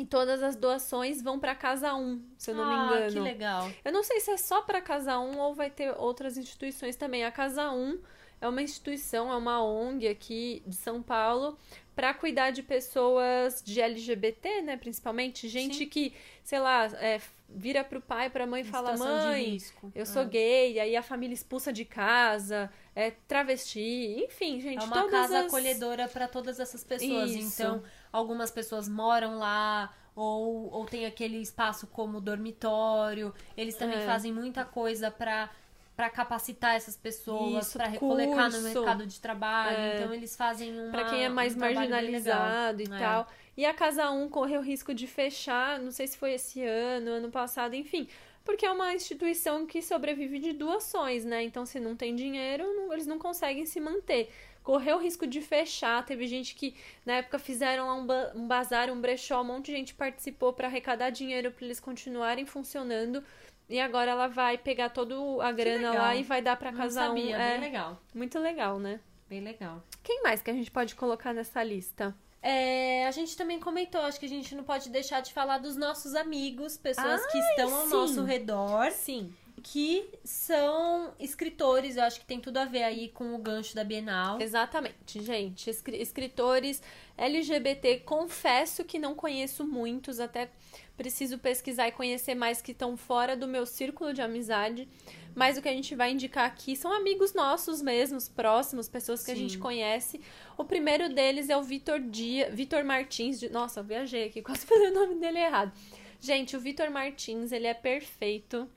e todas as doações vão para casa 1, se eu não me ah, engano. que legal. Eu não sei se é só para Casa 1 ou vai ter outras instituições também. A Casa 1 é uma instituição, é uma ONG aqui de São Paulo para cuidar de pessoas de LGBT, né, principalmente gente Sim. que, sei lá, é, vira pro pai, pra mãe e fala: "Mãe, eu sou É. gay", aí a família expulsa de casa, é travesti, enfim, gente, É uma casa as... acolhedora para todas essas pessoas. Isso. Então, algumas pessoas moram lá ou, ou tem aquele espaço como dormitório. Eles também É. fazem muita coisa para para capacitar essas pessoas, para recolocar no mercado de trabalho. É. Então eles fazem uma Pra quem é mais um marginalizado e É. tal. E a Casa 1 correu risco de fechar, não sei se foi esse ano, ano passado, enfim. Porque é uma instituição que sobrevive de doações, né? Então, se não tem dinheiro, não- eles não conseguem se manter. Correu risco de fechar. Teve gente que, na época, fizeram lá um, ba- um bazar, um brechó. Um monte de gente participou para arrecadar dinheiro para eles continuarem funcionando. E agora ela vai pegar toda a grana lá e vai dar para Não Casa 1. sabia, É bem legal. muito legal, né? Bem legal. Quem mais que a gente pode colocar nessa lista? É, a gente também comentou, acho que a gente não pode deixar de falar dos nossos amigos, pessoas que Ai, estão ao sim. nosso redor, Sim. Que são escritores. Eu acho que tem tudo a ver aí com o gancho da Bienal. Exatamente, gente. Escri- Escritores LGBT, confesso que não conheço muitos, até preciso pesquisar e conhecer mais que estão fora do meu círculo de amizade. Mas o que a gente vai indicar aqui são amigos nossos mesmos, próximos, pessoas que a Sim. gente conhece. O primeiro deles é o Vitor Dia, Vitor Martins. De... Nossa, eu viajei aqui, quase falei o nome dele errado. Gente, o Vitor Martins, ele é perfeito.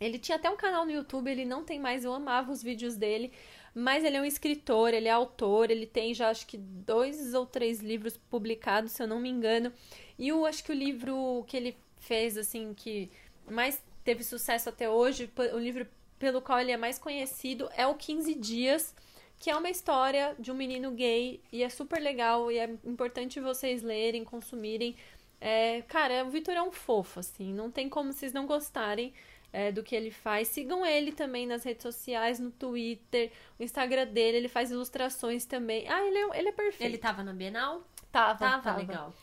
Ele tinha até um canal no YouTube, ele não tem mais, eu amava os vídeos dele. Mas ele é um escritor, ele é autor, ele tem já acho que dois ou três livros publicados, se eu não me engano. E eu acho que o livro que ele fez, assim, que mais teve sucesso até hoje, o livro pelo qual ele é mais conhecido é o 15 Dias, que é uma história de um menino gay e é super legal e é importante vocês lerem, consumirem. É, cara, o Vitor é um fofo, assim, não tem como vocês não gostarem é, do que ele faz. Sigam ele também nas redes sociais, no Twitter, o Instagram dele, ele faz ilustrações também. Ah, ele é, ele é perfeito. Ele tava na Bienal? tava, Tava, tava. legal.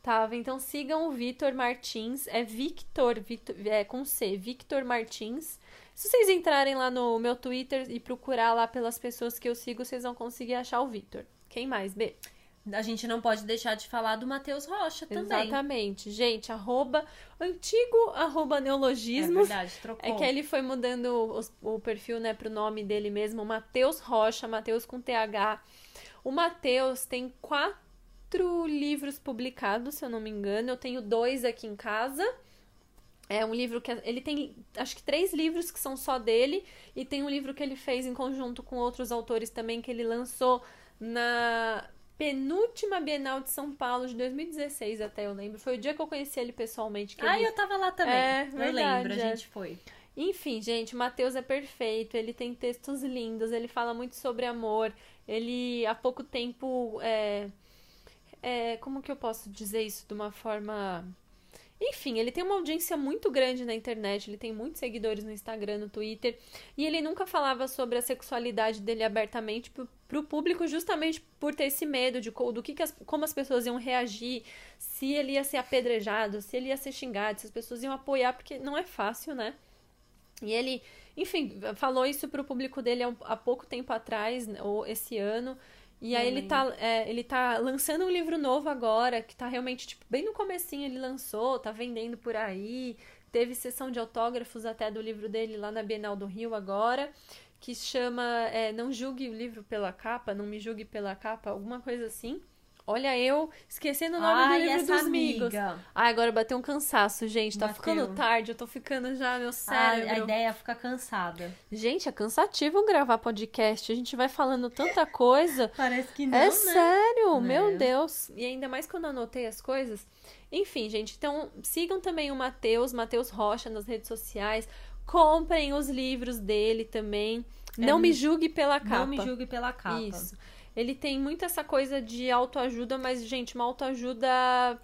Tava, então sigam o Vitor Martins, é Victor, Victor é, com C, Victor Martins. Se vocês entrarem lá no meu Twitter e procurar lá pelas pessoas que eu sigo, vocês vão conseguir achar o Vitor. Quem mais, B? A gente não pode deixar de falar do Matheus Rocha também. Exatamente. Gente, arroba, antigo arroba É neologismos. verdade, trocou. É que ele foi mudando os- o, perfil, né, pro nome dele mesmo, Matheus Rocha, Matheus com TH. O Matheus tem quatro livros publicados, se eu não me engano. Eu tenho dois aqui em casa. É um livro que ele tem, acho que três livros que são só dele e tem um livro que ele fez em conjunto com outros autores também que ele lançou na penúltima Bienal de São Paulo de 2016, até eu lembro. Foi o dia que eu conheci ele pessoalmente. Que Ah, ele... eu tava lá também. É, eu verdade, lembro, a é. gente foi. Enfim, gente, o Matheus é perfeito, ele tem textos lindos, ele fala muito sobre amor, ele há pouco tempo é, é, como que eu posso dizer isso de uma forma enfim, ele tem uma audiência muito grande na internet, ele tem muitos seguidores no Instagram, no Twitter, e ele nunca falava sobre a sexualidade dele abertamente pro, pro público, justamente por ter esse medo de do que, que as, como as pessoas iam reagir, se ele ia ser apedrejado, se ele ia ser xingado, se as pessoas iam apoiar, porque não é fácil, né? E ele, enfim, falou isso pro público dele há, há pouco tempo atrás, né, ou esse ano. E aí ele tá, é, ele tá lançando um livro novo agora, que tá realmente, tipo, bem no comecinho ele lançou, tá vendendo por aí. Teve sessão de autógrafos até do livro dele lá na Bienal do Rio agora, que chama é, Não Julgue o Livro pela Capa, Não Me Julgue pela Capa, alguma coisa assim. Olha, eu esquecendo o nome Ai, do livro dos amigos. Ai, agora bateu um cansaço, gente. Tá Bateu. ficando tarde, eu tô ficando já, meu A, cérebro. a ideia é ficar cansada. Gente, é cansativo gravar podcast. A gente vai falando tanta coisa. Parece que não, é né? sério, meu É. Deus. E ainda mais quando anotei as coisas. Enfim, gente, então sigam também o Matheus, Matheus Rocha nas redes sociais. Comprem os livros dele também. Não me julgue pela capa. É Não me julgue pela capa. Isso. Ele tem muito essa coisa de autoajuda, mas, gente, uma autoajuda.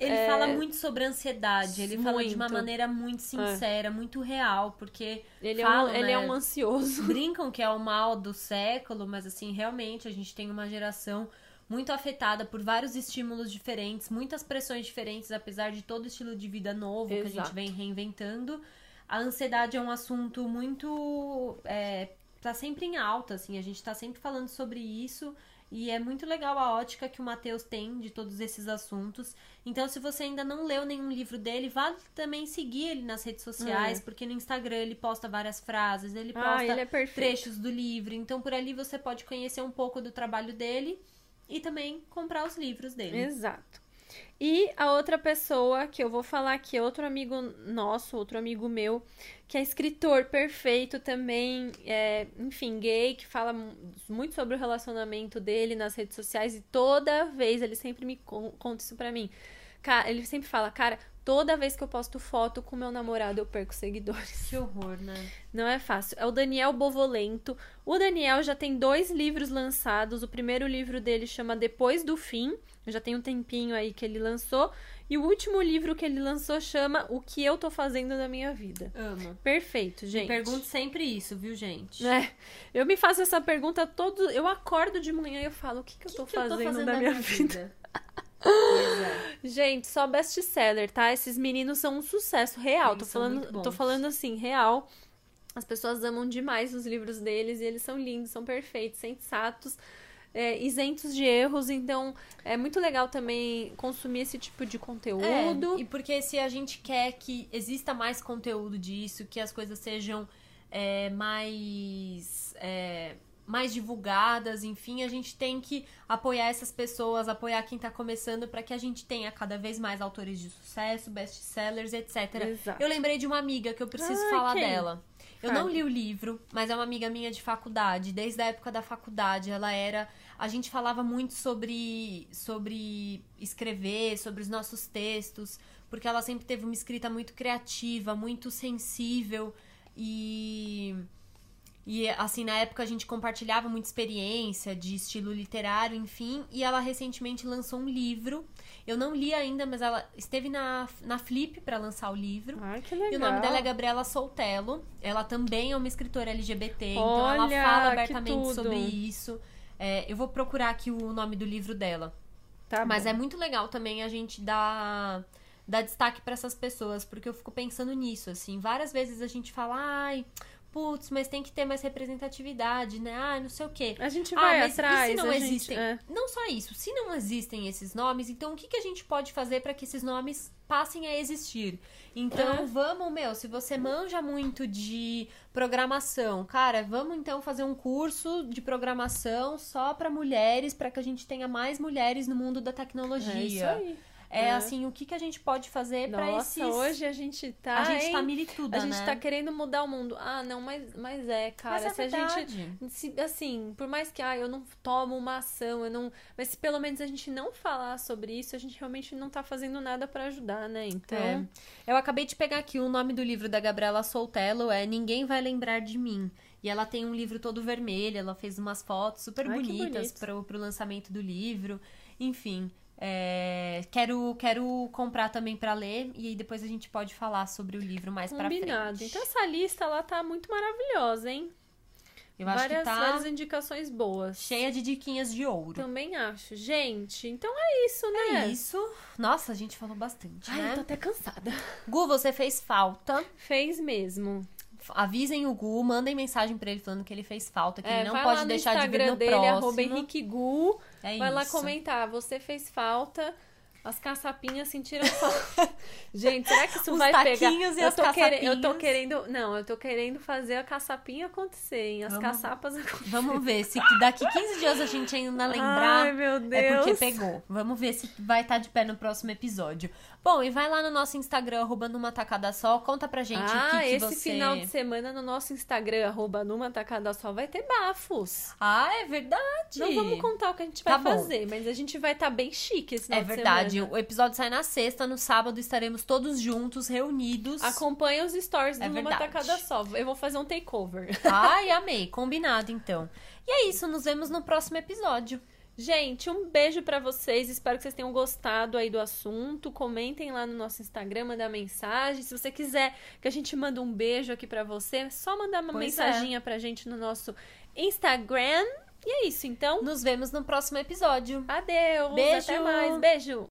Ele é, fala muito sobre ansiedade, ele fala de uma Muito. maneira muito sincera, muito real, porque Ele, é, um, ele é né, um ansioso. brincam que é o mal do século, mas assim, realmente a gente tem uma geração muito afetada por vários estímulos diferentes, muitas pressões diferentes, apesar de todo o estilo de vida novo que a Exato. gente vem reinventando. A ansiedade é um assunto muito. É, tá sempre em alta, assim, a gente tá sempre falando sobre isso. E é muito legal a ótica que o Matheus tem de todos esses assuntos. Então, se você ainda não leu nenhum livro dele, vá também seguir ele nas redes sociais, porque no Instagram ele posta várias frases, ele posta Ah, ele é trechos do livro. Então, por ali você pode conhecer um pouco do trabalho dele e também comprar os livros dele. Exato. E a outra pessoa que eu vou falar aqui é outro amigo nosso, outro amigo meu, que é escritor perfeito também, é, enfim, gay, que fala mu- muito sobre o relacionamento dele nas redes sociais e toda vez ele sempre me con- conta isso pra mim. Ele sempre fala, cara, toda vez que eu posto foto com meu namorado eu perco seguidores. Que horror, né? Não é fácil. É o Daniel Bovolento. O Daniel já tem dois livros lançados. O primeiro livro dele chama Depois do Fim. Já tem um tempinho aí que ele lançou. E o último livro que ele lançou chama O que eu tô fazendo na minha vida. Amo. Perfeito, gente. Pergunto sempre isso, viu, gente? É, eu me faço essa pergunta todo. Eu acordo de manhã e eu falo: o que, que eu que tô que eu fazendo, tô da minha vida? Pois é. Gente, só best-seller, tá? Esses meninos são um sucesso real. Eles Tô falando, tô falando assim, real. As pessoas amam demais os livros deles e eles são lindos, são perfeitos, sensatos, é, isentos de erros. Então, é muito legal também consumir esse tipo de conteúdo. É, e porque se a gente quer que exista mais conteúdo disso, que as coisas sejam é, mais. Mais divulgadas, enfim, a gente tem que apoiar essas pessoas, apoiar quem tá começando para que a gente tenha cada vez mais autores de sucesso, best-sellers, etc. Exato. Eu lembrei de uma amiga que eu preciso Ai, falar quem? dela. Eu Fale. não li o livro, mas é uma amiga minha de faculdade. Desde a época da faculdade, ela era. A gente falava muito sobre, sobre escrever, sobre os nossos textos, porque ela sempre teve uma escrita muito criativa, muito sensível e. E assim, na época a gente compartilhava muita experiência de estilo literário, enfim, e ela recentemente lançou um livro. Eu não li ainda, mas ela esteve na, na Flip para lançar o livro. Ai, que legal. E o nome dela é Gabriela Soltelo. Ela também é uma escritora LGBT, então ela Olha, fala abertamente sobre isso. É, eu vou procurar aqui o nome do livro dela. Tá Mas bom. é muito legal também a gente dar, dar destaque pra essas pessoas, porque eu fico pensando nisso, assim. Várias vezes a gente fala, ai, putz, mas tem que ter mais representatividade, né? Ai, não sei o quê. A gente Ah, vai mas atrás. e se não a gente- existem? é. Não só isso, se não existem esses nomes, então o que, que a gente pode fazer para que esses nomes passem a existir? Então, É. vamos, meu, se você manja muito de programação, cara, vamos então fazer um curso de programação só para mulheres, para que a gente tenha mais mulheres no mundo da tecnologia. É isso aí. É, É. assim, o que, que a gente pode fazer pra Nossa, esses... hoje a gente tá. a gente tá hein? milituda, A gente né? tá querendo mudar o mundo. Ah, não, mas, mas é, cara. Mas é se a gente. verdade. se- assim, por mais que ah, eu não tomo uma ação, eu não. Mas se pelo menos a gente não falar sobre isso, a gente realmente não tá fazendo nada pra ajudar, né? Então. É. Eu acabei de pegar aqui o nome do livro da Gabriela Soltello é Ninguém Vai Lembrar de Mim. E ela tem um livro todo vermelho, ela fez umas fotos super Ai, bonitas pro, pro lançamento do livro. Enfim, é, quero, quero comprar também pra ler e aí depois a gente pode falar sobre o livro mais pra Combinado. frente. Então essa lista ela tá muito maravilhosa, hein? Eu acho várias, que tá várias indicações boas. cheia de diquinhas de ouro. Também acho. Gente, então é isso, né? É isso. Nossa, a gente falou bastante, Ai, né? eu tô até cansada. Gu, você fez falta. Fez mesmo. Avisem o Gu, mandem mensagem pra ele falando que ele fez falta, que É, ele não pode lá deixar de vir Instagram no dele, próximo. Henrique Gu. É vai lá isso. comentar. Você fez falta. As caçapinhas sentiram falta. Gente, será que isso Os vai pegar? e eu as tô querendo, Eu tô caçapinhas. querendo. Não, eu tô querendo fazer a caçapinha acontecer, hein? As Vamos- caçapas acontecerem. Vamos ver se daqui 15 dias a gente ainda lembrar. Ai, meu Deus. É porque pegou. Vamos ver se vai estar de pé no próximo episódio. Bom, e vai lá no nosso Instagram, arroba numa tacada só. Conta pra gente ah, o que, que esse você... final de semana no nosso Instagram, arroba numa tacada só, vai ter bafos. Ah, é verdade. Não vamos contar o que a gente Tá vai bom. fazer, mas a gente vai estar bem chique esse final É de verdade. O episódio sai na sexta, no sábado estaremos todos juntos, reunidos. Acompanha os stories do É Numa. Tacada Só. Eu vou fazer um takeover. Ai, amei. Combinado, então. E é isso, nos vemos no próximo episódio. Gente, um beijo pra vocês. Espero que vocês tenham gostado aí do assunto. Comentem lá no nosso Instagram, mandar mensagem. Se você quiser que a gente mande um beijo aqui pra você, é só mandar uma Pois é. pra gente no nosso Instagram. E é isso, então. Nos vemos no próximo episódio. Adeus. Beijo. Até mais. Beijo.